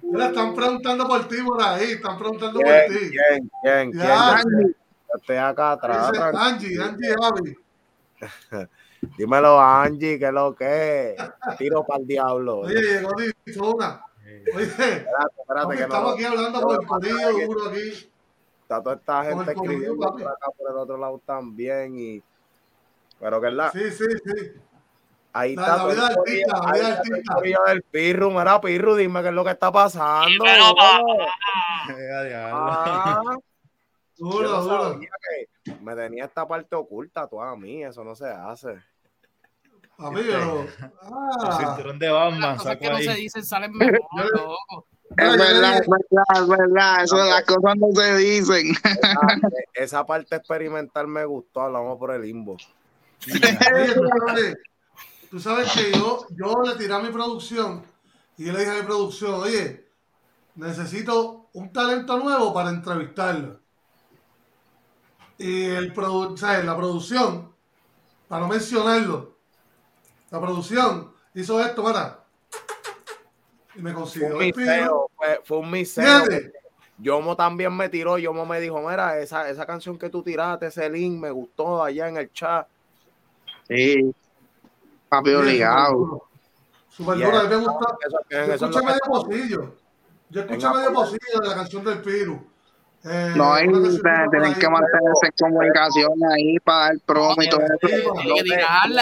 S1: Mira, están preguntando por ti por ahí, están preguntando por ti.
S6: ¿Quién? ¿Quién? ¿Quién? Yo Estoy acá atrás.
S1: Angie, Angie Javi. (laughs)
S6: Dímelo, Angie, ¿qué es lo que es? Tiro para el diablo.
S1: Oye, llegó Ditona. Oye,
S6: Espérate, espérate,
S1: papi,
S6: que
S1: estamos
S6: no.
S1: aquí hablando con el corillo duro aquí.
S6: Está toda esta gente escribiendo por acá por el otro lado también. Y... Pero que es la.
S1: Sí, sí, sí.
S6: Ahí
S1: La-
S6: está
S1: la vida artista, la vida artista.
S6: del Pirru. Mira, Pirru, dime qué es lo que está pasando. Ah,
S1: Duro, duro.
S6: que me tenía esta parte oculta tú a mí, eso no se hace.
S1: Pero.
S5: El
S1: Ah,
S5: cinturón de Batman,
S3: Las que no se dicen salen mejor, (laughs) loco.
S2: Es verdad, es verdad, es verdad. Eso de las cosas no se dicen.
S6: Esa parte experimental me gustó, hablamos por el limbo.
S1: Tú sabes, tú sabes que yo, yo le tiré a mi producción y yo le dije a mi producción, oye, necesito un talento nuevo para entrevistarlo. Y el produ- o sea, la producción, para no mencionarlo, la producción hizo esto, mira, y me
S6: Fue
S1: consiguió
S6: un
S1: el pino.
S6: miseo, fue, fue un miseo. Yomo también me tiró, Yomo me dijo, mira, esa, esa canción que tú tiraste, ese link, me gustó allá en el chat.
S2: Sí. Papi obligado.
S1: Super
S6: Yeah.
S1: duro, a mí me gusta.
S6: Eso-
S1: Yo
S6: eso
S1: escuché
S6: que-
S1: medio pocillo. Yo escuché medio pocillo de la canción del Piru. Eh,
S2: No
S1: canción por
S2: tienen que mantenerse en comunicación ahí para dar promo y todo eso.
S3: Que
S6: No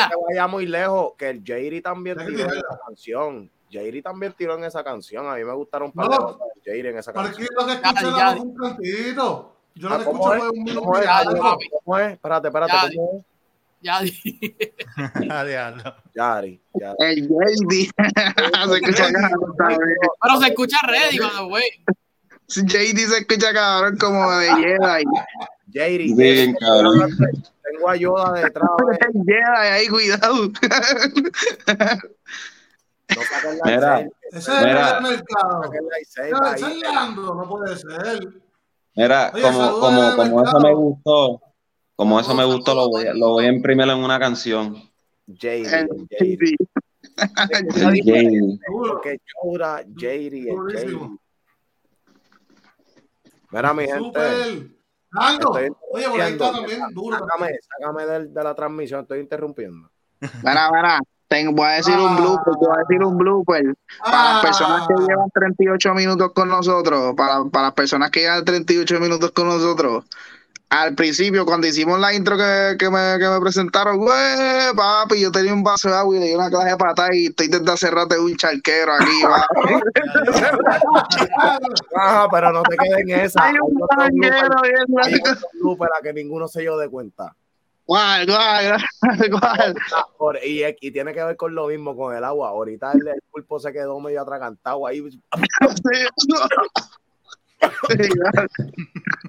S6: te vaya muy lejos, que el Jairi también
S1: que
S6: tiró en esa canción. Jairi también tiró en esa canción. A mí me gustaron un
S1: No.
S6: de Jairi en esa
S1: Pero es
S6: canción.
S1: que lo que escuché
S3: Ya,
S1: no
S3: ya.
S1: fue un cantito. Yo lo
S6: Ah,
S1: que
S6: ¿cómo
S1: escuché
S6: es?
S1: fue un minuto
S6: ¿Cómo
S1: y
S6: es? Espérate, espérate.
S3: Ya,
S6: ¿Cómo es?
S3: Ya dije. (laughs)
S5: A diablo.
S6: Yari. Yari.
S2: El JD. (laughs) se escucha.
S3: Pero se escucha ready, cuando güey.
S2: JD se escucha cabrón como de Jedi.
S4: Sí, bien cabrón.
S6: Tengo a Yoda (laughs) detrás.
S2: Jedi ahí, cuidado.
S6: No
S4: Mira.
S1: Ese es
S4: Mira.
S1: el mercado. ese es Leandro, no puede ser.
S4: Mira,
S1: Oye,
S4: como, como, como eso me gustó, como eso me gustó, lo voy, a- lo voy a imprimir en una canción.
S2: JD.
S4: Jay.
S1: Duro. (laughs)
S6: Porque
S1: Durísimo.
S6: Jairi. Mira, mi gente.
S1: Super.
S6: Estoy
S1: Oye, por ahí está también duro.
S6: Sácame, sácame del- de, la transmisión, estoy interrumpiendo.
S2: Mira, mira, tengo, voy a decir un blooper, voy a decir un blooper. Para las personas que
S1: Ah.
S2: llevan 38 minutos con nosotros, para, para las personas que llevan 38 minutos con nosotros, al principio, cuando hicimos la intro que, que, me, que me presentaron, güey, papi, yo tenía un vaso de agua y le di una clase de patada y estoy desde hace rato un charquero aquí, (laughs) va.
S6: Ajá, pero no te quedes en esa.
S2: Hay un charquero, bien,
S6: hay otro blooper a que ninguno se dio de cuenta.
S2: ¿Cuál, cuál, cuál?
S6: Ah, por- y, y tiene que ver con lo mismo con el agua. Ahorita el, el pulpo se quedó medio atragantado ahí. (laughs) (laughs)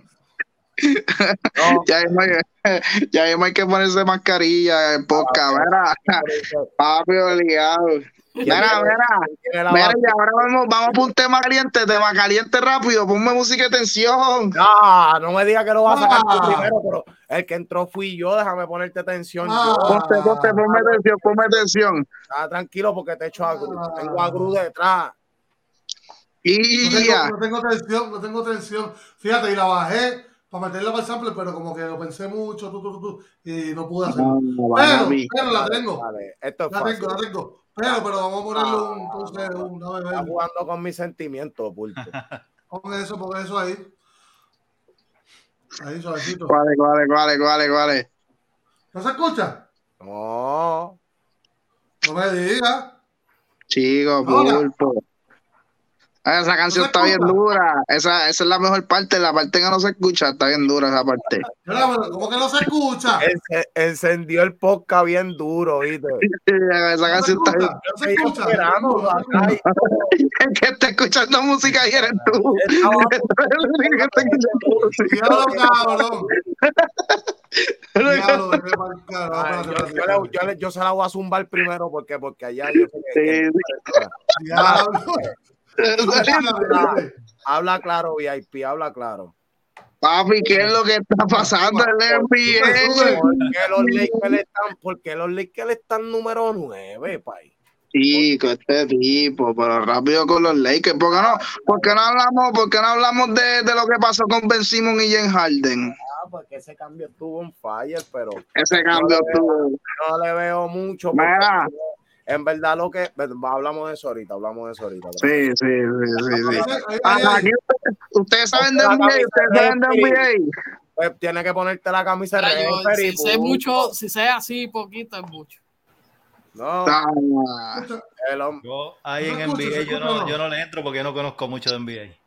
S6: No, (laughs)
S2: Ya mismo hay- ya mismo hay que ponerse mascarilla en podcast, mira,
S6: por eso,
S2: papi obligado.
S6: ¿quién
S2: Mira, mira, mira, y ahora vamos, vamos por un tema caliente, tema caliente rápido, ponme música de tensión.
S6: No, no me digas que lo vas a sacar tú
S1: Ah.
S6: primero, pero el que entró fui yo, déjame ponerte tensión.
S1: Ah.
S2: Ponte, ponte, ponme tensión, ponme tensión.
S6: Ah, tranquilo porque te echo a Gru.
S1: Ah.
S6: Tengo a Gru detrás.
S2: Y
S1: No tengo, no tengo tensión, no tengo tensión. Fíjate, y la bajé para meterla para el sample, pero como que lo pensé mucho, tú, tú, tú, tú, y no pude hacerlo.
S2: No,
S1: Pero,
S2: papi.
S1: pero la tengo,
S6: Vale, esto es
S1: la
S6: fácil.
S1: tengo, la tengo. Pero, pero vamos a ponerle un, entonces, un, a
S6: Está jugando con mis sentimientos, pulpo. (laughs)
S1: pon eso, pon eso ahí. Ahí, suavecito.
S2: ¿Cuál es, cuál es, cuál es, cuál es, cuál es?
S1: ¿No se escucha?
S6: No.
S1: No me digas.
S2: Chico,
S1: Hola.
S2: pulpo. Esa canción está bien dura. Esa, esa es la mejor parte. La parte que no se escucha está bien dura esa parte.
S1: ¿Cómo que no se escucha? (laughs)
S6: Ence- encendió el podcast bien duro, ¿viste?
S2: Esa
S1: ¿No se
S2: canción está bien.
S1: ¿No se escucha?
S2: El (laughs) que está escuchando música y eres tú. El que está escuchando música.
S1: Diablo, cabrón. (laughs)
S6: Ay, yo, yo le- yo le- yo se la voy a zumbar primero porque, porque allá yo sé que-
S2: Sí,
S1: Diablo.
S6: Habla claro, VIP, habla claro.
S2: Papi, ¿qué es lo que está pasando en el NBA?
S6: ¿Por qué los Lakers están, por qué los Lakers están número 9, país?
S2: Chico, este tipo, pero rápido con los Lakers. ¿Por qué no, por qué no hablamos, por qué no hablamos de, de lo que pasó con Ben Simon y James Harden?
S6: Ah, porque ese cambio estuvo en fire, pero
S2: Ese cambio estuvo.
S6: no le veo mucho. porque
S2: Mira.
S6: En verdad, lo que. Hablamos de eso ahorita, hablamos de eso ahorita.
S2: Sí, sí, sí, sí. sí. Aquí ustedes, saben de NBA, ustedes saben de NBA.
S6: Pues tiene que ponerte la camisa de
S3: si sé mucho, si sé así poquito, es mucho.
S6: No,
S2: Ah,
S6: el hombre.
S5: Yo ahí
S1: ¿Se
S5: en NBA yo no? yo no le entro porque yo no conozco mucho de NBA.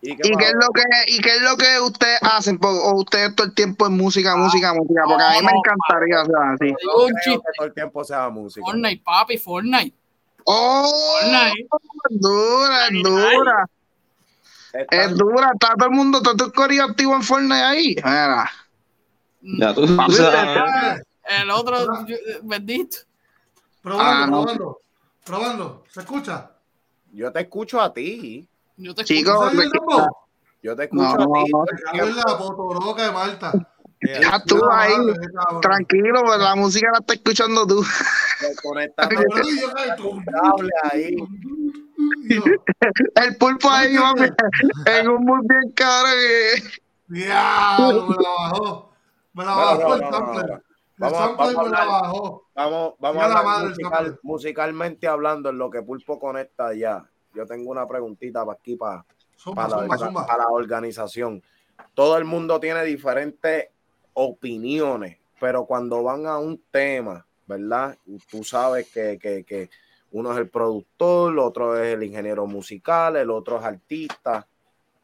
S6: ¿Y
S2: ¿Y qué es lo que, y qué es lo que ustedes hacen? ¿O ustedes todo el tiempo en música, música, música? Porque a mí me encantaría, o sea, así.
S3: Digo
S6: No
S3: un
S6: creo
S3: chiste.
S6: que todo el tiempo sea música.
S3: Fortnite, papi, Fortnite.
S2: ¡Oh!
S3: Fortnite.
S2: Dura, es dura. Es dura. Está todo el mundo, todo el corillo activo en Fortnite ahí. Mira.
S4: Ya tú
S2: Papi,
S4: sabes.
S3: El otro, bendito.
S1: Probando,
S2: Ah, no.
S1: probando. Probando. ¿Se escucha?
S6: Yo te escucho a ti.
S3: Yo te
S2: Chico,
S3: escucho.
S1: ¿No
S2: me-
S1: dembow?
S6: Yo te escucho
S2: No,
S6: a ti.
S2: no.
S6: todo el
S1: Me cago en
S6: tiempo.
S1: la potoroca de Malta.
S2: Ya tú ahí. Tranquilo, pues la música la estás escuchando tú.
S6: Ahí. (laughs)
S2: El pulpo ahí, mami, en un muy bien cabrón. que-
S1: Diablo, me la bajó. Me la
S6: No,
S1: bajó
S6: no,
S1: el
S6: no,
S1: sample.
S6: no, no.
S1: El
S6: Vamos vamos a
S1: me la
S6: hablar.
S1: bajó.
S6: Vamos, vamos a
S1: la
S6: hablar musical- musicalmente hablando en lo que Pulpo conecta ya. Yo tengo una preguntita para aquí, para,
S1: Zumba,
S6: para, la,
S1: zumba,
S6: orga-
S1: zumba.
S6: para la organización. Todo el mundo tiene diferentes opiniones, pero cuando van a un tema, ¿verdad? Tú sabes que, que- que uno es el productor, el otro es el ingeniero musical, el otro es artista,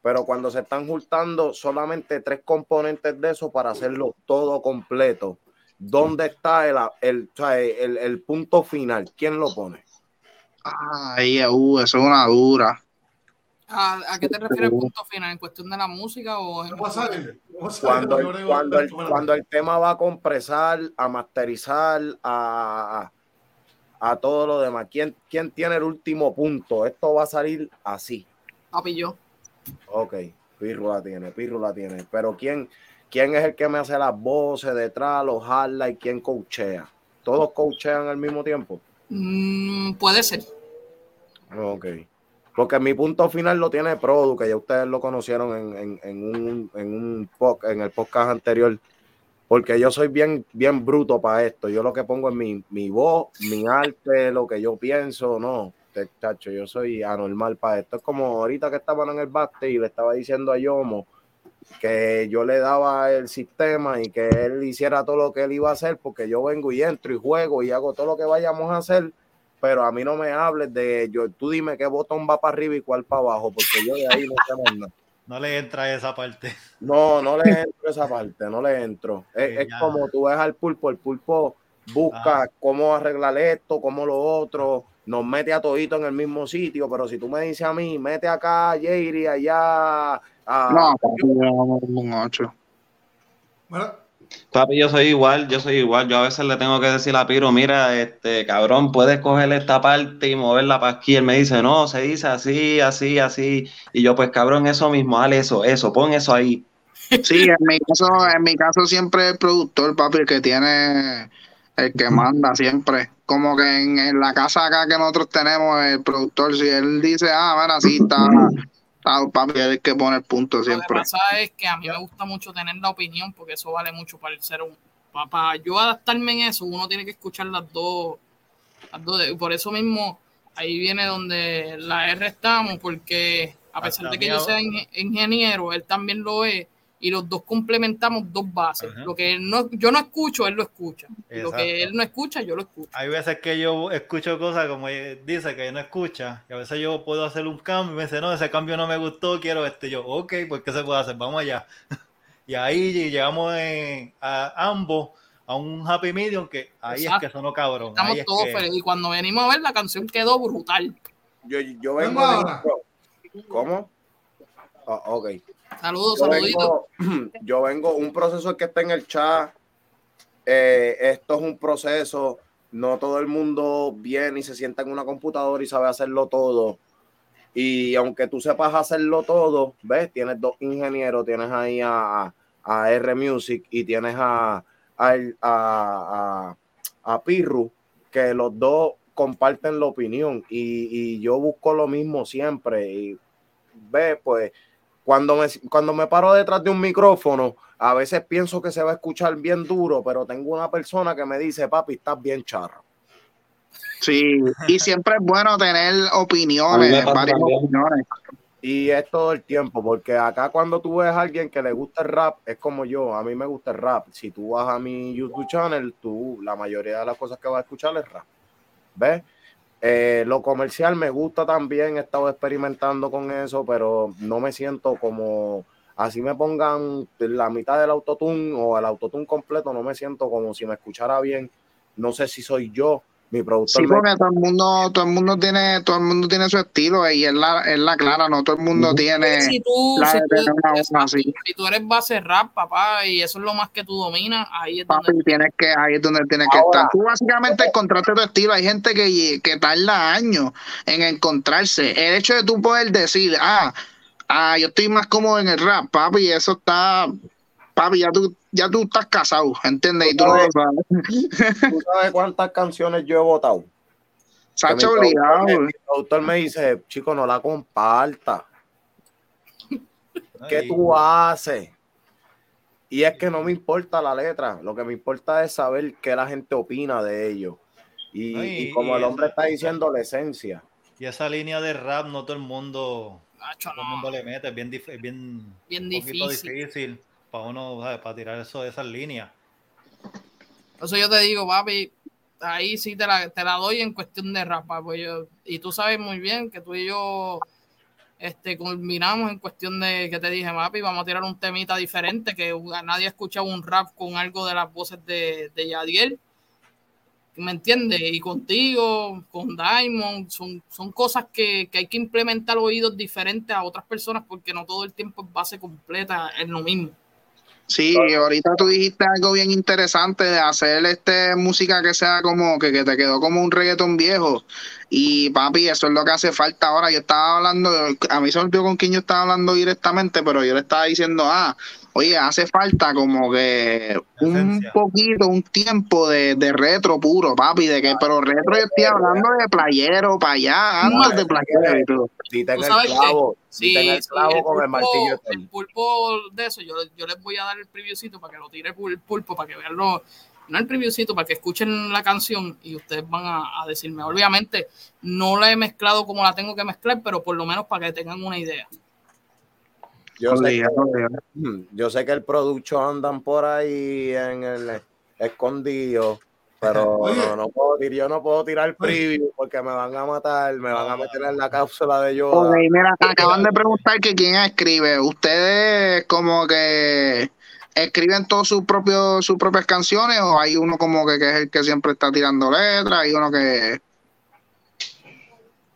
S6: pero cuando se están juntando solamente tres componentes de eso para hacerlo todo completo, ¿dónde está el, el, el- el punto final? ¿Quién lo pone?
S2: Ay, uh, eso es una dura.
S3: ¿A, a qué te refieres el punto final? ¿En cuestión de la música o
S6: cuando, el,
S1: digo,
S6: cuando, el,
S1: espérate.
S6: cuando el tema va a compresar, a masterizar, a, a, a todo lo demás. ¿Quién, ¿Quién tiene el último punto? Esto va a salir así.
S3: papi yo?
S6: Ok, Pirro la tiene, Pirro la tiene. Pero ¿quién, quién es el que me hace las voces detrás, los highlights? ¿Quién coachea? ¿Todos coachean al mismo tiempo?
S3: Mm, puede ser.
S6: Ok. Porque mi punto final lo tiene Produ, que ya ustedes lo conocieron en, en, un, en, un en el podcast anterior. Porque yo soy bien, bien bruto para esto. Yo lo que pongo es mi, mi voz, mi arte, lo que yo pienso. No, te- yo soy anormal para esto. Es como ahorita que estaban en el bate y le estaba diciendo a Yomo que yo le daba el sistema y que él hiciera todo lo que él iba a hacer, porque yo vengo y entro y juego y hago todo lo que vayamos a hacer pero a mí no me hables de yo, tú dime qué botón va para arriba y cuál para abajo, porque yo de ahí no sé nada.
S5: No le entra esa parte.
S6: No, no le entro esa parte, no le entro. Es, como tú ves al pulpo, el pulpo busca cómo arreglar esto, cómo lo otro, nos mete a todito en el mismo sitio, pero si tú me dices a mí, mete acá a Jairi, allá a...
S2: No, papi, yo un ocho.
S1: Mira,
S4: Papi, yo soy igual, yo soy igual. Yo a veces le tengo que decir a Piro, mira, este cabrón, puedes coger esta parte y moverla para aquí. Él me dice, no, se dice así, así, así. Y yo, pues cabrón, eso mismo, dale eso, eso, pon eso ahí.
S2: Sí, en mi caso, en mi caso siempre el productor, papi, el que tiene, el que manda siempre. Como que en, en la casa acá que nosotros tenemos, el productor, si él dice, ah, bueno, así está, está, papi, el que pone el punto
S3: Lo que
S2: siempre.
S3: pasa es que a mí me gusta mucho tener la opinión porque eso vale mucho para el ser humano. Para, para yo adaptarme en eso, uno tiene que escuchar las dos. Las dos de- por eso mismo, ahí viene donde la R estamos, porque a pesar de que yo sea inge- ingeniero, él también lo es, y los dos complementamos dos bases.
S5: Ajá.
S3: Lo que él no, yo no escucho, él lo escucha. Y lo que él no escucha, yo lo escucho.
S5: Hay veces que yo escucho cosas como él dice que no escucha, y a veces yo puedo hacer un cambio y me dice, no, ese cambio no me gustó, quiero este. Yo, ok, pues ¿qué se puede hacer? Vamos allá. (laughs) Y ahí llegamos en- a ambos a un happy medium que ahí
S3: Exacto.
S5: es que sonó cabrón.
S3: Estamos
S5: ahí es
S3: todos
S5: que-
S3: felices. Y cuando venimos a ver, la canción quedó brutal.
S6: Yo, yo vengo
S1: ahora.
S6: ¿Cómo? Ah, ok.
S3: Saludos,
S6: yo
S3: saluditos.
S6: vengo, (clears throat) yo vengo, un proceso que está en el chat. eh, esto es un proceso. No todo el mundo viene y se sienta en una computadora y sabe hacerlo todo. Y aunque tú sepas hacerlo todo, ves, tienes dos ingenieros, tienes ahí a, a R Music y tienes a, a, a, a- Pirru, que los dos comparten la opinión. Y, y yo busco lo mismo siempre. Y ves, pues cuando me, cuando me paro detrás de un micrófono, a veces pienso que se va a escuchar bien duro, pero tengo una persona que me dice, papi, estás bien charro.
S2: Sí, y siempre es bueno tener opiniones, varias
S4: también.
S2: opiniones.
S6: Y es todo el tiempo, porque acá cuando tú ves a alguien que le gusta el rap, es como yo, a mí me gusta el rap. Si tú vas a mi YouTube channel, tú, la mayoría de las cosas que vas a escuchar es rap. ¿Ves? Eh, lo comercial me gusta también, he estado experimentando con eso, pero no me siento como así me pongan la mitad del autotune o el autotune completo, no me siento como si me escuchara bien. No sé si soy yo, mi productor.
S2: Sí, porque todo el mundo, todo el mundo tiene, todo el mundo tiene su estilo y es la, es la clara, no todo el mundo tiene
S3: Si tú,
S2: la
S3: si, tú,
S2: una así.
S3: si tú eres base rap, papá, y eso es lo más que tú dominas, ahí es
S2: Papi,
S3: donde
S2: tienes que, ahí es donde tienes que estar. Tú básicamente encontraste tu estilo. Hay gente que, que tarda años en encontrarse. El hecho de tú poder decir, ah, ah, yo estoy más cómodo en el rap, papi, eso está, papi, ya tú, ya tú estás casado, ¿entiendes? Y tú no sabes.
S6: ¿Tú sabes cuántas canciones yo he votado? Mi
S2: obligado.
S6: productor me- mi productor me dice, chico, no la comparta. ¿Qué tú haces? Y es que no me importa la letra, lo que me importa es saber qué la gente opina de ello. Y, como
S5: y
S6: el hombre está diciendo, la esencia.
S5: Y esa línea de rap no todo el mundo,
S3: Nacho,
S5: todo el
S3: no,
S5: mundo le mete, es bien, dif- es bien,
S3: bien
S5: un poquito
S3: difícil.
S5: difícil para uno, para tirar eso de esas líneas.
S3: Eso yo te digo, papi, ahí sí te la, te la doy en cuestión de rap, papi. Yo- y tú sabes muy bien que tú y yo este, combinamos en cuestión de que te dije, papi, vamos a tirar un temita diferente, que nadie ha escuchado un rap con algo de las voces de, de Yadiel. ¿Me entiendes? Y contigo, con Diamond, son, son cosas que, que hay que implementar oídos diferentes a otras personas porque no todo el tiempo es base completa, es lo mismo.
S2: Sí, ahorita tú dijiste algo bien interesante de hacer este música que sea como que, que te quedó como un reggaetón viejo. Y papi, eso es lo que hace falta ahora. Yo estaba hablando, a mí se me olvidó con quién yo estaba hablando directamente, pero yo le estaba diciendo, ah, oye, hace falta como que un poquito, un tiempo de, de retro puro, papi, de que, pero retro yo estoy hablando de playero para allá, antes de playero y todo.
S6: Si ten
S3: ¿Tú
S6: el clavo,
S3: Sí,
S6: si ten el
S3: sí,
S6: clavo
S3: el
S6: con el martillo.
S3: el pulpo de eso, yo, yo les voy a dar el previewcito para que lo tire el pulpo, para que vean lo, no el previewcito, para que escuchen la canción y ustedes van a, a decirme. Obviamente, no la he mezclado como la tengo que mezclar, pero por lo menos para que tengan una idea.
S6: Yo sé, que, (clears throat) yo sé que el producto andan por ahí en el escondido, pero
S1: Oye.
S6: no, no puedo, yo no puedo tirar preview porque me van a matar, me van a meter en la cápsula de.
S2: Ok, mira, acaban de preguntar que quién escribe. ¿Ustedes como que escriben todos sus propios sus propias canciones o hay uno como que, que es el que siempre está tirando letras, hay uno que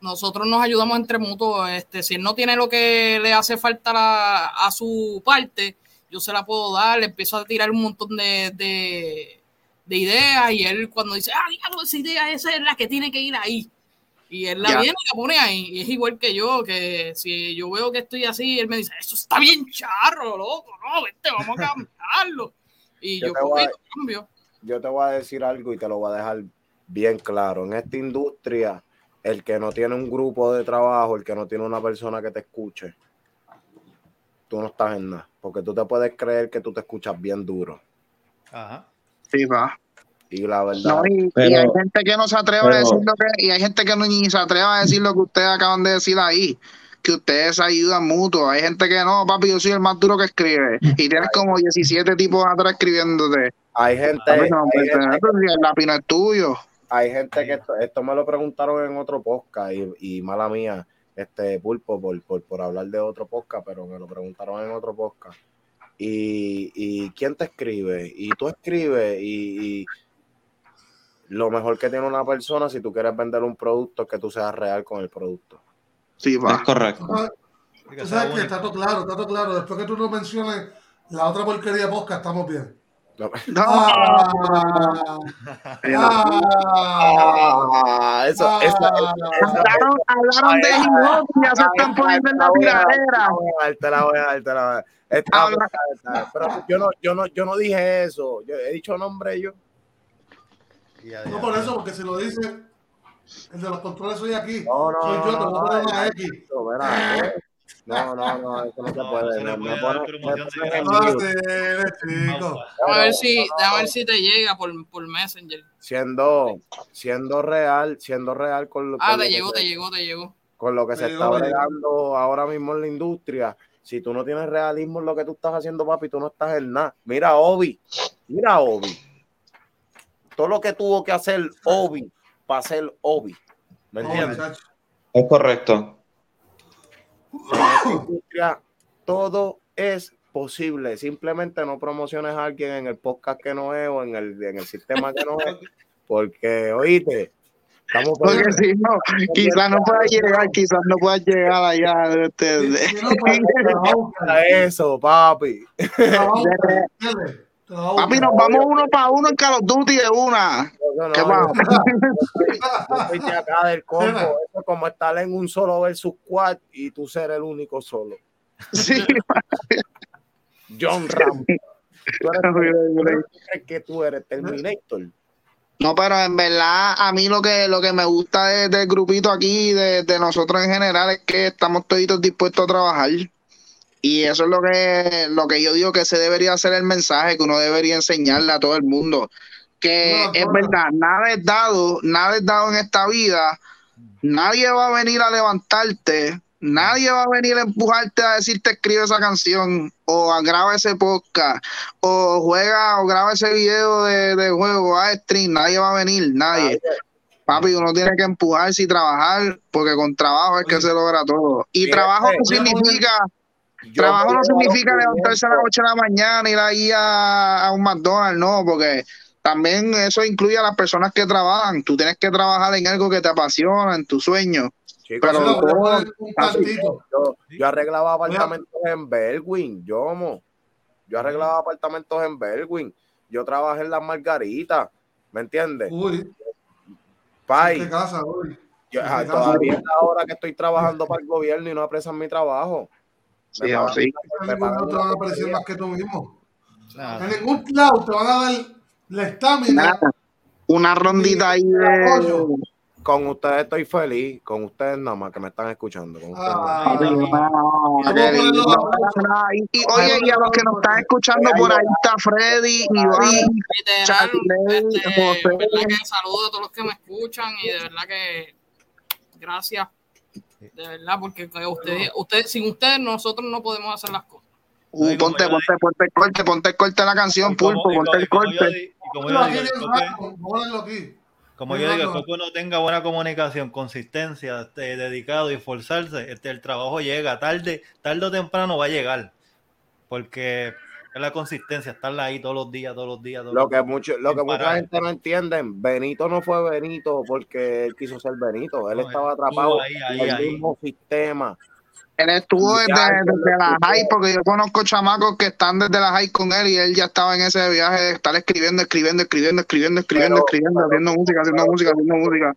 S3: Nosotros nos ayudamos entre mutuos. Este, si él no tiene lo que le hace falta la- a su parte, yo se la puedo dar, le empiezo a tirar un montón de, de, de ideas y él cuando dice, ah, diablo, esa idea esa es la que tiene que ir ahí. Y él la
S2: Ya.
S3: viene y la pone ahí. Y es igual que yo, que si yo veo que estoy así, él me dice, eso está bien charro, loco, no, vente, vamos a cambiarlo. Y
S6: Yo
S3: yo,
S6: voy a-
S3: "Ok, cambio.
S6: Yo te voy a decir algo y te lo voy a dejar bien claro. En esta industria, el que no tiene un grupo de trabajo, el que no tiene una persona que te escuche, tú no estás en nada. Porque tú te puedes creer que tú te escuchas bien duro.
S5: Ajá.
S2: sí va.
S6: Y la verdad,
S2: No, y, hay gente que no se atreve a decir lo que, y hay gente que no ni se atreve a decir lo que ustedes acaban de decir ahí, que ustedes ayudan mutuo. Hay gente que no, papi, yo soy el más duro que escribe. Y tienes como 17 tipos atrás escribiéndote.
S6: hay gente,
S2: Papi, no,
S6: hay
S2: pues,
S6: gente-
S2: el lápiz no es tuyo.
S6: Hay gente que esto, esto me lo preguntaron en otro podcast y, y mala mía, este pulpo por, por, por hablar de otro podcast, pero me lo preguntaron en otro podcast. Y, y quién te escribe, y tú escribes, y, y lo mejor que tiene una persona si tú quieres vender un producto es que tú seas real con el producto.
S2: Sí,
S4: Es
S2: va.
S4: correcto.
S5: Así que
S1: Tú sabes que está todo claro, está todo claro. Después que tú no menciones la otra porquería de podcast, estamos bien.
S6: No.
S2: No,
S1: Ah,
S6: Ah, eso,
S1: ah,
S6: esa- esa-
S2: hablaron, hablaron de hip ya se están poniendo en la tiradera.
S6: Te la voy a dar, te la voy a dar. Pero yo no, yo no, yo no dije eso. Yo he dicho nombre yo.
S1: No por eso, porque si lo dice el de los controles soy aquí.
S6: No, no,
S1: soy yo,
S6: no,
S1: a poner
S6: no,
S1: una
S6: no,
S1: X.
S6: no, verá, eh. No, no, no, eso no se
S5: No, no
S6: puede.
S1: eres chico.
S5: Pausa.
S3: Déjame ver si,
S6: No, no, no.
S3: ver si te llega por, por Messenger.
S6: Siendo, siendo real, siendo real con lo,
S3: Ah,
S6: con
S3: te
S6: que
S3: llegó,
S6: se-
S3: te llegó, te llegó.
S6: con lo que
S1: Me
S6: se
S1: llegó,
S6: está bregando ahora mismo en la industria. Si tú no tienes realismo en lo que tú estás haciendo, papi, tú no estás en nada. Mira, Obi, mira, Obi. Todo lo que tuvo que hacer Obi para ser Obi. ¿Me
S1: No,
S6: entiendes?
S1: muchacho.
S4: Es correcto. (coughs)
S6: Industria todo es posible. Simplemente no promociones a alguien en el podcast que no es o en el, en el sistema que no es. (laughs) Porque, oíste, estamos
S2: Porque si no, quizás no pueda llegar, quizás no pueda llegar allá.
S6: Eso, papi. (laughs)
S2: Papi, nos vamos uno para uno en Call of Duty de una.
S6: No,
S2: ¿Qué
S6: yo- (laughs) de acá del combo. Eso es como estar en un solo versus squad y tú ser el único solo.
S2: Sí,
S6: John Rambo. Tú eres, ¿tú crees que tú eres Terminator?
S2: No, pero en verdad, a mí lo que, lo que me gusta de- del grupito aquí, de, de nosotros en general, es que estamos toditos dispuestos a trabajar. Y eso es lo que, lo que yo digo que ese debería ser el mensaje que uno debería enseñarle a todo el mundo. Que
S1: No,
S2: es
S1: no.
S2: verdad, nada es dado, nada es dado en esta vida. Nadie va a venir a levantarte, nadie va a venir a empujarte a decirte escribe esa canción o a graba ese podcast o juega o graba ese video de, de juego a stream, nadie va a venir, nadie. Papi, uno tiene que empujarse y trabajar porque con trabajo es que se logra todo. Y
S6: Fíjate,
S2: trabajo no significa,
S6: Yo
S2: trabajo no significa levantarse a las
S6: clientes-
S2: 8 de la mañana, ir ahí a, a un McDonald's, no, porque también eso incluye a las personas que trabajan. Tú tienes que trabajar en algo que te apasiona, en tu sueño.
S6: Chicos,
S2: Pero-
S6: yo, yo, yo arreglaba apartamentos en Belwin, yo, mo. Yo arreglaba apartamentos en Belwin. Yo trabajé en las Margaritas, ¿me entiendes?
S1: Uy,
S6: Pai,
S1: casa, uy.
S6: yo, ah, todavía es la hora que estoy trabajando para el gobierno y no apresan mi trabajo.
S2: Sí,
S6: Me pagan-
S2: sí.
S1: En
S6: me
S1: ningún
S6: pagan
S1: lado te van a
S6: porquería.
S1: más que tú mismo.
S5: Claro.
S1: En ningún lado te van a dar la estamina.
S2: Nada. Una rondita ahí de...
S6: Con ustedes estoy feliz, con ustedes nada más que me están escuchando. Con.
S1: Ah,
S2: y- oye, y a los que nos están escuchando por ahí está Freddy, Iván,
S3: Literal,
S2: Charlie,
S3: este,
S2: José.
S3: de verdad que saludo a todos los que me escuchan y de verdad que gracias. De verdad, porque que ustedes, ustedes, sin ustedes nosotros no podemos hacer las cosas.
S2: Uh, ponte, ponte, ponte el corte, ponte el corte la canción,
S5: como-
S2: Pulpo, ponte el corte.
S5: como yo digo, el que uno tenga buena comunicación, consistencia, este, dedicado y esforzarse, este, el trabajo llega tarde, tarde o temprano va a llegar. Porque es la consistencia, estarla ahí todos los días, todos los días. Todos
S6: Lo que,
S5: días.
S6: mucho, lo que mucha gente no entiende, Benito no fue Benito porque él quiso ser Benito, él
S5: No,
S6: estaba atrapado
S5: ahí, ahí,
S6: en el
S5: ahí.
S6: mismo sistema.
S2: Él estuvo desde,
S6: Ya,
S2: desde
S6: ya,
S2: la
S6: ya.
S2: high, porque yo conozco chamacos que están desde la high con él y él ya estaba en ese viaje de estar escribiendo, escribiendo, escribiendo, escribiendo, escribiendo,
S6: Pero-
S2: escribiendo, haciendo música, haciendo música, haciendo música.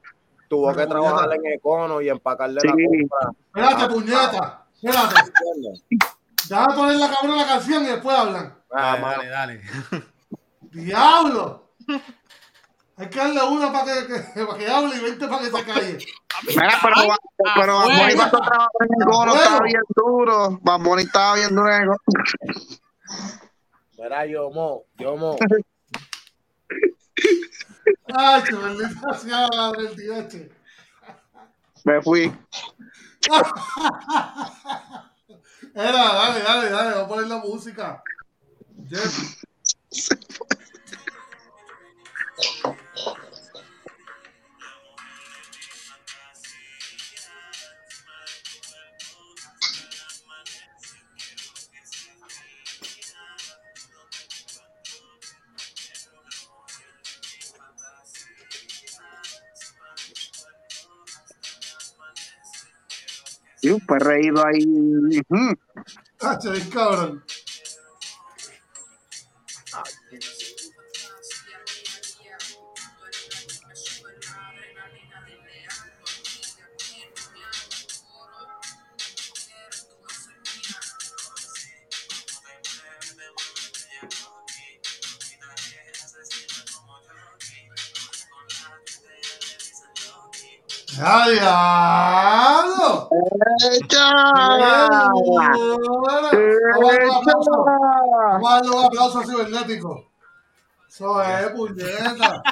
S6: Tuvo que trabajar en Econo y empacarle
S2: Sí.
S6: la compra.
S1: Espérate, puñeta. Espérate.
S6: ¿entiendes?
S1: Déjame poner la cabrón la canción y después hablan.
S6: Ah,
S5: Dale, dale, dale.
S1: ¡Diablo! Hay que darle una para que, que- (laughs) para que hable y 20 para que se calle.
S2: Mira, pero, pero Bunny cuando trabajó en el estaba bien duro. Bad Bunny estaba bien duro en el Gono.
S6: Mira, yo mo, yo mo. (laughs)
S1: Ay, del tío este.
S2: Me fui. (laughs)
S1: Era, dale, dale, dale, vamos a poner la música. Jeff.
S2: Y un perreído ahí.
S1: Ah, che, bien cabrón. Darle un aplauso a Cibernético. Eso es, puñeta.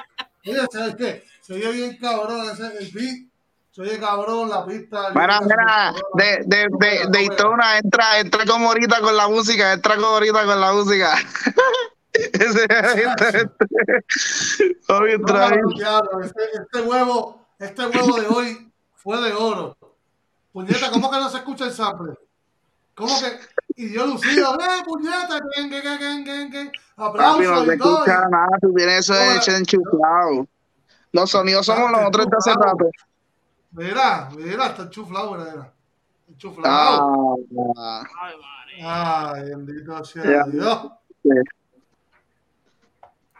S1: Oye, ¿sabes qué? Se bien cabrón ese, el beat. Se oye cabrón la pista.
S2: Mira, mira, de, de, de, Daytona, entra, entra como ahorita con la música, entra como ahorita con la música. (laughs) Ese, (laughs) este,
S1: este, este huevo, este huevo de hoy fue de oro. Puñeta, ¿cómo que no se escucha el sample? ¿Cómo que? Y yo lucido, ¡eh, puñeta! ¡Gen, gen, gen, gen, gen!
S2: Papi,
S1: Aplausos
S2: no te
S1: y todo.
S2: escucha nada, tú tienes eso
S1: Ahora-
S2: hecho enchuflado. Los sonidos somos nosotros de hace rato.
S1: Mira, mira, está enchuflado, mira, mira. Enchuflado.
S2: Ah,
S3: Ay,
S1: bendito sea. Dios.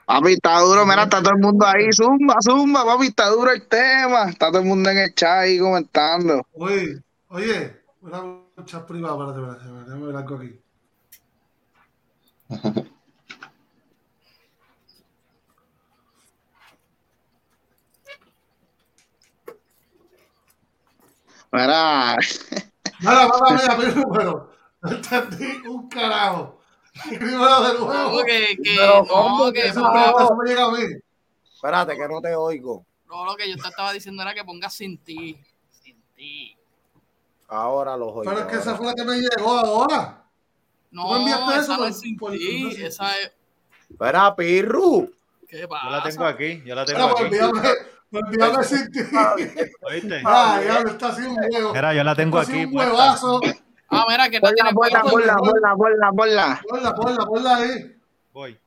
S2: Papi, está duro, mira, está todo el mundo ahí, zumba, zumba, papi, está duro el tema. Está todo el mundo en el chat ahí comentando.
S1: Oye, oye, una un chat privado, espérate, espérate, déjame ver algo aquí.
S2: Mira,
S1: Mira, mándame a mi número. No entendí un carajo. Escríbelo de nuevo.
S3: No, que, que,
S6: Pero,
S3: no,
S6: ¿cómo
S3: que
S6: que
S1: Eso,
S6: no?
S1: me- eso me llega a mí.
S6: Espérate, que no te oigo.
S3: no, lo que yo te estaba diciendo era que pongas sin ti. Sin ti.
S6: Ahora los oigo.
S1: Pero es que esa fue la que me llegó ahora.
S3: No,
S1: ¿Tú me enviaste
S3: esa
S1: eso
S3: es sin ti. Esa es.
S6: Espera, Pirru.
S3: ¿Qué
S5: Yo
S3: pasa?
S5: la tengo aquí, yo la tengo
S1: Mira, pues
S5: aquí.
S1: envíame, pues envíame sin ti.
S5: ¿Oíste?
S1: Ah, ya está así un huevo.
S5: Mira, yo la tengo
S1: Está así
S5: aquí.
S1: un
S5: puesta.
S3: Ah, mira, que no
S2: ponla,
S3: tiene
S2: ponla, ponla, ponla, ponla, ponla.
S1: Ponla, ponla, ponla ahí.
S5: Voy.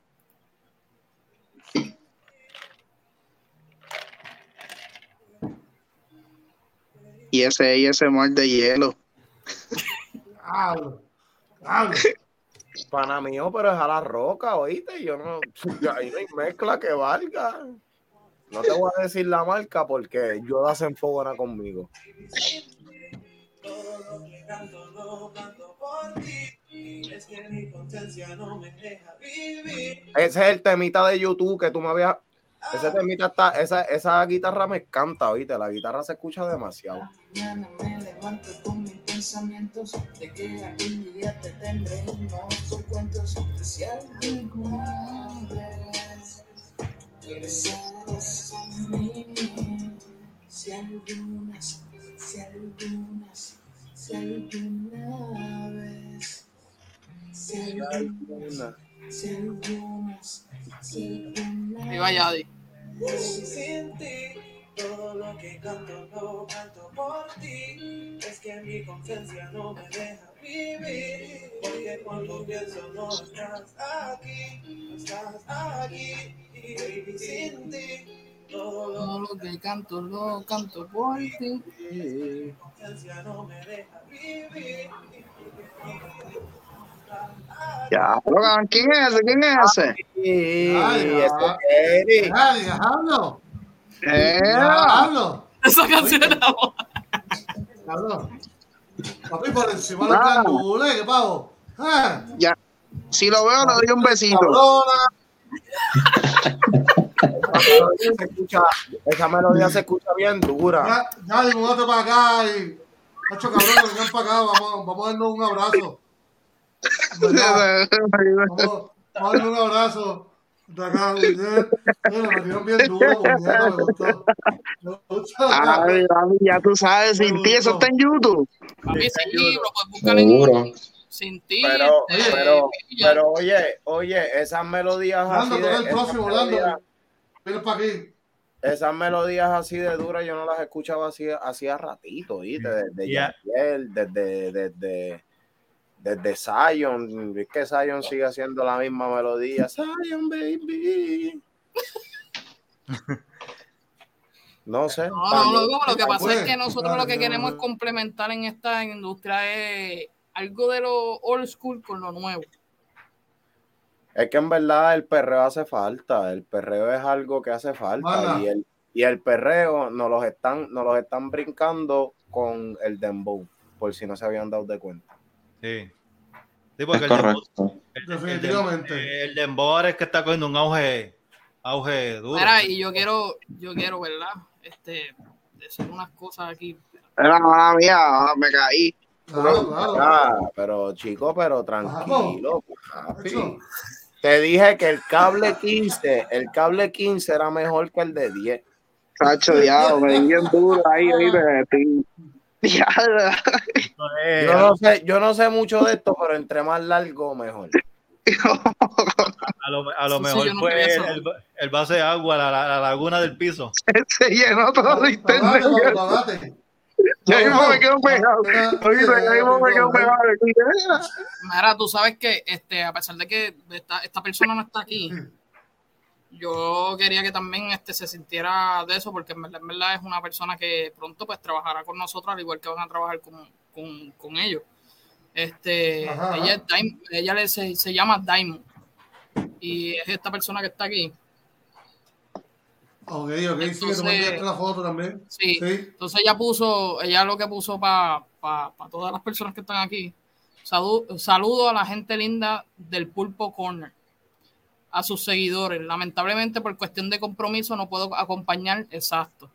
S2: Y ese, y ese mar de hielo.
S6: Pana mío, pero es a la roca, oíste. Yo no. Ahí no hay mezcla que valga. No te voy a decir la marca porque yo la hacen fogona conmigo. Ese es el temita de YouTube que tú me habías. Ese temita está. Esa, esa guitarra me encanta, oíste. La guitarra se escucha demasiado.
S7: mañana me levanto con mis pensamientos de que algún día te tendré y no son cuentos a mí si algunas si algunas si alguna vez si algunas si algunas si alguna
S3: Ahí
S7: sin ti, todo lo que canto lo canto por ti. Es que mi conciencia no me deja vivir. Porque cuando pienso no estás aquí, no estás aquí. Y baby, sin ti, todo
S3: lo que canto, lo canto por ti.
S7: mi conciencia no me deja vivir.
S2: Ya, ¿quién es ese? ¿Quién es ese?
S6: Y
S1: Ay.
S2: Eh,
S1: Hablo.
S3: Esa canción era
S1: Hablo. Papi, por encima de los
S2: Ah.
S1: gandules, ¿qué pavo?
S2: Ya. Si lo veo, le doy un besito.
S1: Cabrona.
S6: Esa melodía se escucha, esa melodía se escucha bien dura.
S1: Ya, ya, y múdate para acá y. Hacho, cabrón, vengan para acá, vamos, vamos a darnos un abrazo. ¿Verdad? Vamos, vamos a darle un abrazo. De acá. Mira, me metieron bien duro, muñeca, me gustó. Me gustó.
S2: Ay, papi, ya tú sabes, sin ti, eso está en YouTube.
S3: Papi, sí, lo puedes buscar en
S4: Seguro.
S3: Sin ti.
S6: Pero,
S3: este,
S6: pero,
S3: ya.
S6: pero oye, oye, esas melodías
S1: Orlando,
S6: así de,
S1: el
S6: esas
S1: próximo,
S6: melodías,
S1: Vienes para aquí.
S6: esas melodías así de duras yo no las escuchaba así hacía ratito, ¿viste? Desde
S5: Ya.
S6: Yaciel, desde, desde, desde Zion, es que Zion sigue haciendo la misma melodía, Zion baby. (laughs) No sé.
S3: No, no, loco, lo que pasa
S1: Pues,
S3: es que nosotros
S1: claro,
S3: lo que queremos es complementar en esta industria es algo de lo old school con lo nuevo.
S6: Es que en verdad el perreo hace falta, el perreo es algo que hace falta y el, y el perreo nos los están, nos los están brincando con el dembow, por si no se habían dado de cuenta.
S5: Sí. Sí, porque
S4: Es
S5: el dembow,
S4: correcto.
S5: el
S1: Definitivamente.
S5: dembow- el dembow ahora es que está cogiendo un auge, auge duro.
S3: Mira, y yo quiero, yo quiero, ¿verdad? Este, decir unas cosas aquí.
S2: Era mala mía, me caí.
S1: Claro, claro.
S6: Ah, pero chico, pero tranquilo, papi. Te dije que el cable 15, el cable 15 era mejor que el de 10.
S2: Sacho, diablo, me di bien duro ahí, Diablo.
S5: Eh,
S6: Yo no sé, yo no sé mucho de esto, pero entre más largo, mejor. (laughs)
S5: a lo, a lo
S3: Sí, sí,
S5: mejor fue el, el, el base de agua, la, la- la laguna del piso. (laughs)
S2: Se llenó todo el internet. (laughs) Ya mismo me quedo pegado. Oye, ya mismo me quedo pegado.
S3: Mira, tú sabes que este, a pesar de que esta, esta persona no está aquí, yo quería que también este, se sintiera de eso, porque en verdad, en verdad es una persona que pronto pues trabajará con nosotros, al igual que van a trabajar con, con, con ellos. Este,
S1: Ajá, ajá.
S3: ella, es Daim- ella le- se, se llama Diamond y es esta persona que está aquí.
S1: Ok, ok, sí, que
S3: Entonces-
S1: me enviaste la foto también.
S3: Sí.
S1: Sí.
S3: Entonces ella puso, ella lo que puso para todas las personas que están aquí. Saludo, saludo a la gente linda del Pulpo Corner, a sus seguidores. Lamentablemente por cuestión de compromiso no puedo acompañar, exacto,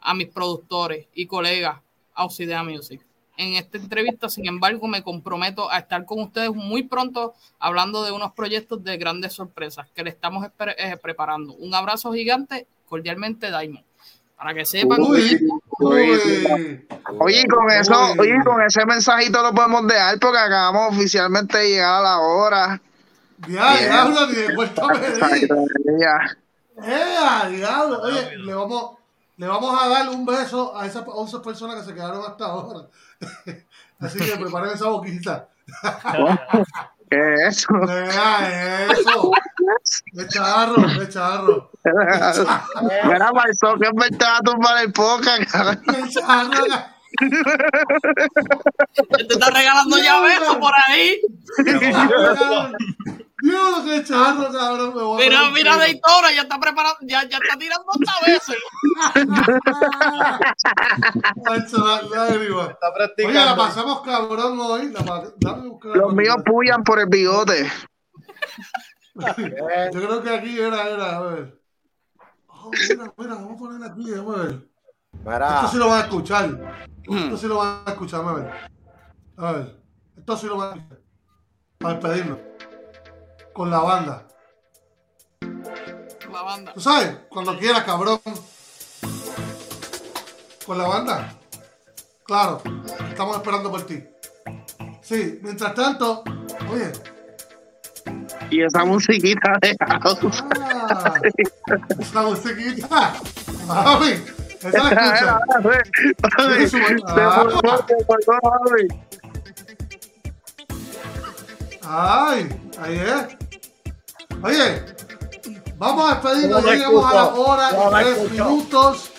S3: a mis productores y colegas a Oxidea Music. En esta entrevista, sin embargo, me comprometo a estar con ustedes muy pronto hablando de unos proyectos de grandes sorpresas que le estamos eh, preparando. Un abrazo gigante, cordialmente, Daimon. Para que sepan,
S1: Uy, uy.
S2: Oye, con eso,
S1: Uy.
S2: oye, con ese mensajito lo podemos dejar porque acabamos oficialmente de llegar a la hora.
S1: Ya, diablo, ni de vuelta a pedir.
S2: Ya.
S1: ¡Eh, diablo! Oye, le vamos, le vamos a dar un beso a esas 11 personas que se quedaron hasta ahora. (laughs) Así que preparen esa boquita.
S2: ¿Qué es eso?
S1: Eso. De charro, de charro. (laughs)
S2: Mira, Marzón, que me te va a tumbar el poca, cabrón.
S1: De charro.
S3: te está regalando llaveros por ahí.
S1: Dios, qué charro, cabrón. Me voy a
S3: Mira,
S1: poner
S3: mira. Daytona, ya está preparando, ya, ya está tirando
S1: la- lágrima.
S5: Está
S1: Oye, la
S5: practicando.
S1: pasamos cabrón hoy. La pa- dame
S2: Los míos pullan por el bigote. (laughs)
S1: Yo creo que aquí era, era, a ver. Oh, mira, mira, vamos a poner aquí, vamos a ver. Esto sí lo van a escuchar. Esto sí lo van a escuchar, a ver. A ver. Esto sí lo van a escuchar. Para despedirnos. Con la banda.
S3: La banda.
S1: ¿Tú sabes? Cuando quieras, cabrón. Con la banda. Claro. Estamos esperando por ti. Sí, mientras tanto, oye.
S2: Y esa musiquita de house.
S1: Ah, esa musiquita. Mami, esa la escucha. Sí, Ah.
S2: papi.
S1: Ay, ahí es. Oye, vamos a despedirnos, llegamos a la hora y tres minutos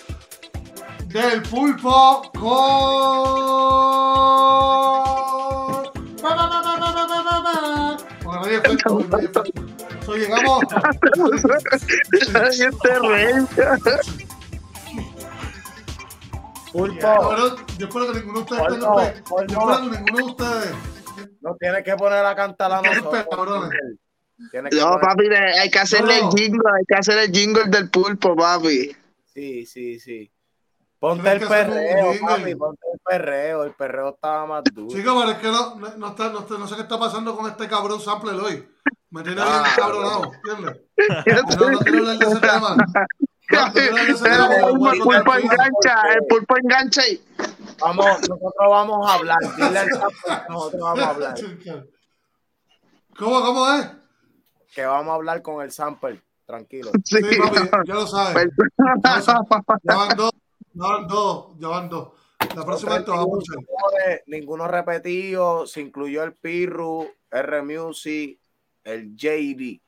S1: del pulpo con. Llegamos. Yo espero que ninguno de ustedes
S6: Pulpo.
S1: Yo espero que ninguno de ustedes.
S6: No tiene que poner a cantar. Tienes
S2: No,
S6: poner-
S2: papi, hay que hacerle
S1: No.
S2: el jingle, hay que hacer el jingle del pulpo, papi.
S6: Sí, sí, sí. Ponte el perreo, papi, ponte el perreo. El perreo estaba más duro.
S1: Chicos, pero es que no, no, está, no, está- no sé qué está pasando con este cabrón sample hoy. Me tiene bien
S6: Ah.
S1: cabronado, ¿entiendes? (laughs) No, no quiero hablar de ese tema. No,
S2: El pulpo engancha, el pulpo engancha y
S6: Vamos, nosotros vamos a hablar. Dile al nosotros vamos a hablar.
S1: ¿Cómo, cómo es?
S6: Que vamos a hablar con el sample. Tranquilo.
S2: sí.
S1: Sí, papi, ya lo sabes. Ya van dos, ya van dos, ya van dos. La próxima vez te vas a escuchar.
S6: Ninguno- repetido. Se incluyó el Pirru, R Music, el JD.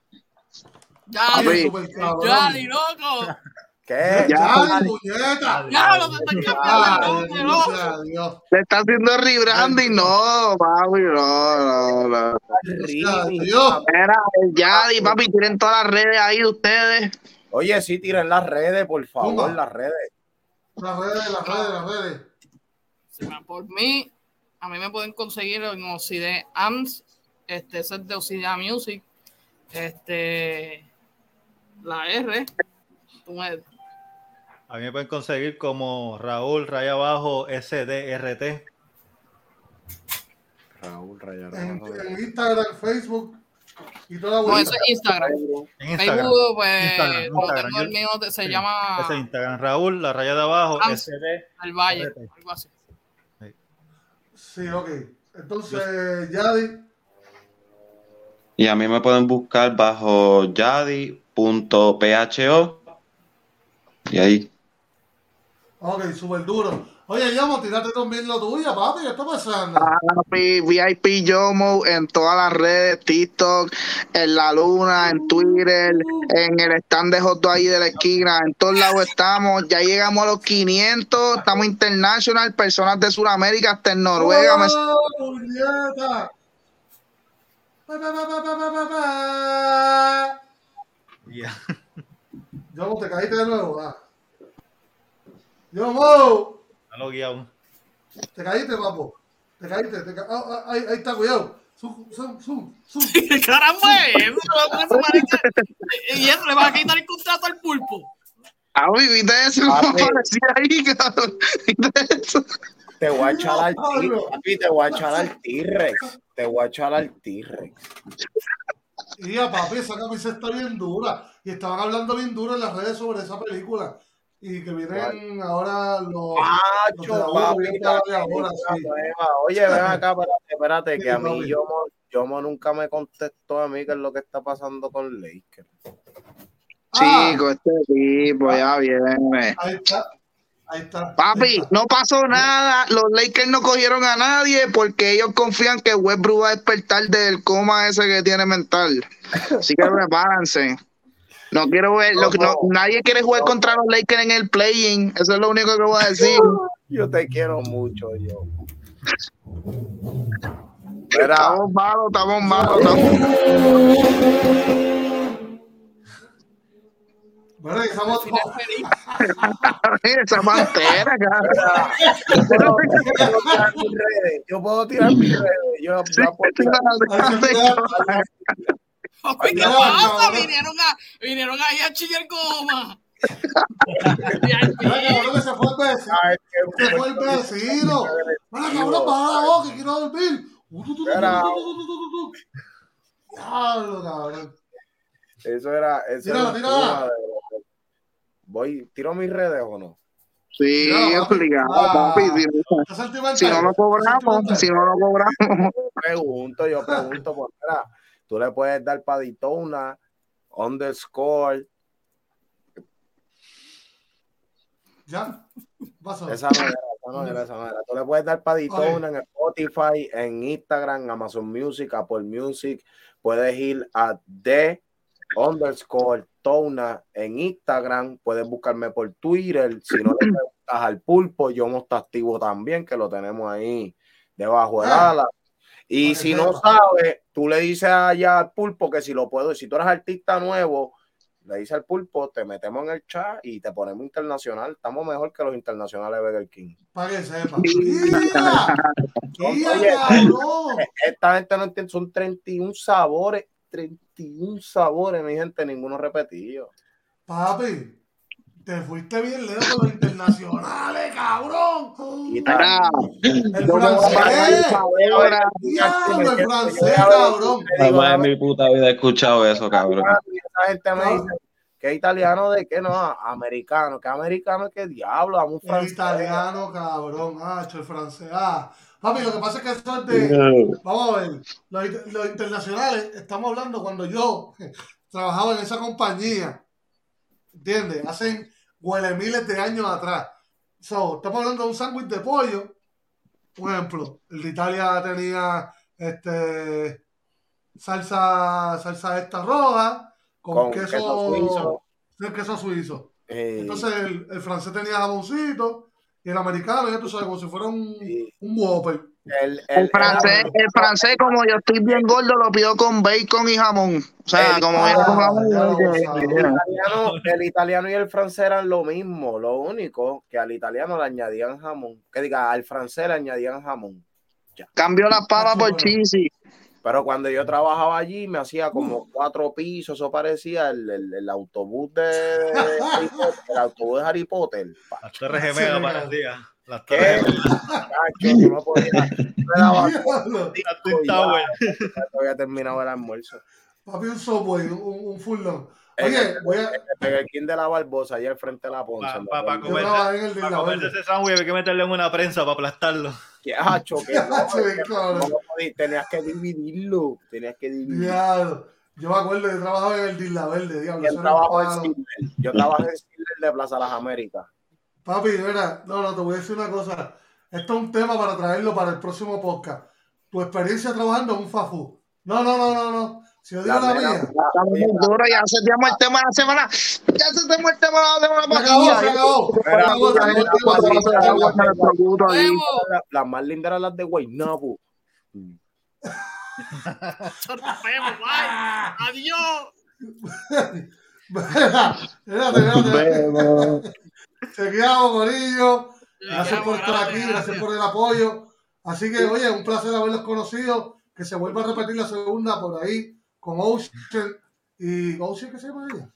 S3: Ya,
S1: Ay,
S2: Papi.
S1: súper cabrón.
S3: ya, ni loco.
S6: ¿Qué?
S1: Ya, puñeta.
S3: Ya, lo cambiando.
S2: Le está haciendo rebranding, no, papi, no, no, no. Era el Yadi, papi, tienen todas las redes ahí de ustedes.
S6: Oye, sí, tiren las redes, por favor, las redes.
S1: Las redes, las redes, las redes.
S3: Por mí, a mí me pueden conseguir en Ocide AMS, este es de Ocide Music, este, la R, tú me-
S5: A mí me pueden conseguir como Raúl Raya Abajo SDRT.
S6: Raúl
S1: En, en Instagram, Facebook y toda la
S3: no,
S1: vuelta.
S3: eso es Instagram.
S5: En Instagram.
S3: Facebook, pues,
S5: Instagram,
S3: no
S5: Instagram,
S3: tengo el mío, se
S5: sí,
S3: llama
S5: Ese es Instagram. Raúl, la raya de abajo,
S3: Ah,
S5: SD.
S3: El Valle, algo así.
S1: Sí, ok. Entonces, Yadi,
S4: Y a mí me pueden buscar bajo yadi.pho. Y ahí.
S1: Ok, súper duro. Oye, Yomo, tírate también lo tuyo, papi. ¿Qué está pasando?
S2: Papi, VIP Yomo en todas las redes, TikTok, en la luna, en Twitter, en el stand de hot dog ahí de la esquina, en todos lados estamos, ya llegamos a los 500, estamos international, personas de Sudamérica hasta en Noruega, me-
S1: ¡Oh.
S5: Ya.
S1: Yomo, te caíste de nuevo. Ah. Yomo,
S5: Está logueado.
S1: te caíste, papo. Te caíste. Te ca- ah, ah, ahí, ahí está, cuidado. Zoom, zoom, zoom, zoom.
S3: ¿Qué (laughs) caramba eso? Parece- Y eso le vas a quitar el contrato al pulpo.
S2: Ah, uy, ¿viste eso? Parecía ahí, cabrón. ¿Viste eso?
S6: Te voy a echar al. T-Rex. papi, Te voy a echar al T-Rex. Te voy a echar al T-Rex.
S1: Y a papi, esa camisa está bien dura. Y estaban hablando bien duro en las redes sobre esa película. Y que vienen ahora los.
S6: Macho, papi,
S1: ahora, sí.
S6: Oye, ven acá, espérate, espérate, que a mí. Yomo, Yomo nunca me contestó a mí qué es lo que está pasando con Lakers.
S1: Ah,
S2: Chico, este tipo ya viene.
S1: ahí está. Ahí está. ahí
S2: Papi,
S1: está.
S2: no pasó nada. Los Lakers no cogieron a nadie porque ellos confían que Westbrook va a despertar del coma ese que tiene mental. Así que (laughs) prepárense. No quiero ver, lo que- no- nadie quiere jugar contra los Lakers en el play-in. Eso es lo único que voy a decir. (laughs)
S6: Yo te quiero mucho, yo. Mira,
S2: Estamos malos, estamos malos. Estamos...
S1: Bueno, estamos.
S3: Feliz. (laughs)
S2: Esa pantera, cabrón.
S6: yo puedo tirar mis redes. Yo puedo tirar mis redes. Yo,
S3: ¿qué
S1: No,
S3: pasa?
S1: cabrón.
S3: Vinieron, a, vinieron ahí a chillar goma.
S1: Mira, cabrón, que se fue el vecino.
S6: Ay, qué
S1: Se fue el vecino. Mira, cabrón, que quiero dormir. Diablo, cabrón.
S6: Eso era. Eso era de- Voy, ¿tiro mis redes o no?
S2: Sí,
S1: papi.
S2: obligado,
S1: Ah.
S2: papi. Si no-. Si no lo cobramos, si no lo cobramos.
S6: Yo pregunto, yo pregunto, pues mira, tú le puedes dar para Daytona, underscore,
S1: Ya.
S6: Esa no era, esa no era, esa no era. Tú le puedes dar para Daytona en Spotify, en Instagram, Amazon Music, Apple Music. Puedes ir a The underscore Tona en Instagram. Puedes buscarme por Twitter. Si no le preguntas al pulpo, yo no está activo también, que lo tenemos ahí debajo del
S1: Ah.
S6: ala. Y si no sabes, tú le dices allá al pulpo que si lo puedo, si tú eres artista nuevo, le dices al pulpo, te metemos en el chat y te ponemos internacional. Estamos mejor que los internacionales de Burger King.
S1: Para que sepa. ¡Mira! ¡Mira, (laughs)
S6: Oye,
S1: cabrón!
S6: Esta gente no entiende, son 31 sabores, 31 sabores, mi gente, ninguno repetido.
S1: Papi, te fuiste bien lejos con los internacionales, cabrón. El
S2: a
S1: francés.
S2: ahora.
S1: Diablo, el francés, cabrón.
S4: Jamás en mi puta vida he escuchado eso, cabrón.
S6: Esa gente me dice, ¿qué italiano de qué? No, americano. ¿Qué americano? ¿Qué diablo? Dame un
S1: El
S6: francés.
S1: italiano, cabrón. Ah, el francés. Ah. Papi, lo que pasa es que eso es de. Vamos a ver. Los, los internacionales, estamos hablando cuando yo (laughs) trabajaba en esa compañía. ¿Entiendes? Hacen huele miles de años atrás. So, estamos hablando de un sándwich de pollo. Por ejemplo, el de Italia tenía este salsa, salsa esta roja con,
S6: Con
S1: queso,
S6: queso suizo.
S1: sí, queso suizo.
S6: Eh,
S1: Entonces el, el francés tenía jamoncito y el americano, ya tú sabes, como si fuera un, un Whopper.
S6: El,
S2: El francés, el francés, como yo estoy bien gordo, lo pido con bacon y jamón. O sea,
S6: El-
S2: como
S1: Ah,
S2: yo con jamón.
S6: el italiano, el italiano y el francés eran lo mismo, lo único que al italiano le añadían jamón, que diga, al francés le añadían jamón.
S2: Cambió las papas por cheesy.
S6: Pero cuando yo trabajaba allí me hacía como cuatro pisos, eso parecía el, el- el autobús de, de Harry Potter, el autobús de Harry Potter.
S5: Las torres gemelas parecía. Las
S6: ¿Qué? yo no podía.
S5: Las (laughs)
S6: había terminado el almuerzo.
S1: Papi, un Subway, un, un furlong.
S6: En
S1: Oye,
S6: el-
S1: voy a.
S6: el King de la Barbosa, allá al frente de la Ponce.
S5: Pa-
S6: me
S5: pa- pa
S6: acuerdo.
S1: Yo
S5: comer-
S1: trabajé en el de
S5: Para
S1: la
S5: comerse
S1: Verde.
S5: ese sándwich hay que meterle en una prensa para aplastarlo. (laughs)
S6: Que, hacho, no,
S1: Hacho,
S6: tenías que dividirlo, tenías que dividirlo.
S1: Diablo. Yo me acuerdo, yo trabajaba en el de la Verde, diablo.
S6: Yo trabajo en yo trabajo en Silver de Plaza Las Américas.
S1: Papi, mira, no, no, te voy a decir una cosa. Esto es un tema para traerlo para el próximo podcast. Tu experiencia trabajando en un Fafu. No, no, no, no, no. Si yo digo la,
S6: La
S1: mía,
S6: mera-
S2: Estamos muy duro, ya seteamos el tema de la semana. Ya seteamos el tema de la semana
S1: se acabó, se acabó. Se
S6: Las más lindas eran las de
S3: bye. Adiós. (laughs) (laughs)
S1: Espérate, espérate. Chequeamos, Corillo. Gracias por estar aquí, gracias por el apoyo. Así que, oye, un placer haberlos conocido. Que se vuelva a repetir la segunda por ahí con Ocean. ¿Y Ocean qué se llama ella?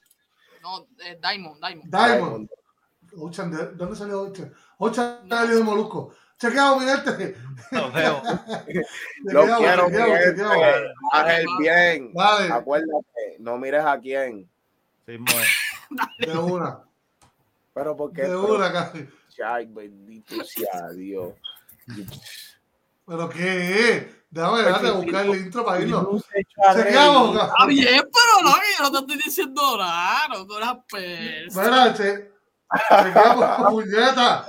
S3: No, eh, Diamond, Diamond.
S1: Diamond. Ocean, ¿de dónde salió Ocean? Ocean salió de Molusco. Chequeamos, mi gente.
S5: Los veo. (laughs)
S6: Lo
S1: Chequeamos,
S6: quiero,
S1: chequeamos,
S6: mi gente.
S1: chequeamos.
S6: Haz el bien.
S1: Vale,
S6: Acuérdate, no mires a quién.
S5: Sí,
S1: de una.
S6: Pero porque.
S1: De una, casi.
S6: Ay, bendito sea Dios.
S1: ¿Pero qué? Déjame, déjame buscar el intro para irnos.
S6: No se echó a reír.
S1: Chequeamos,
S3: Está bien, pero no, que yo no te estoy diciendo nada. No, tú eres pez.
S1: Che, chequeamos, puñeta.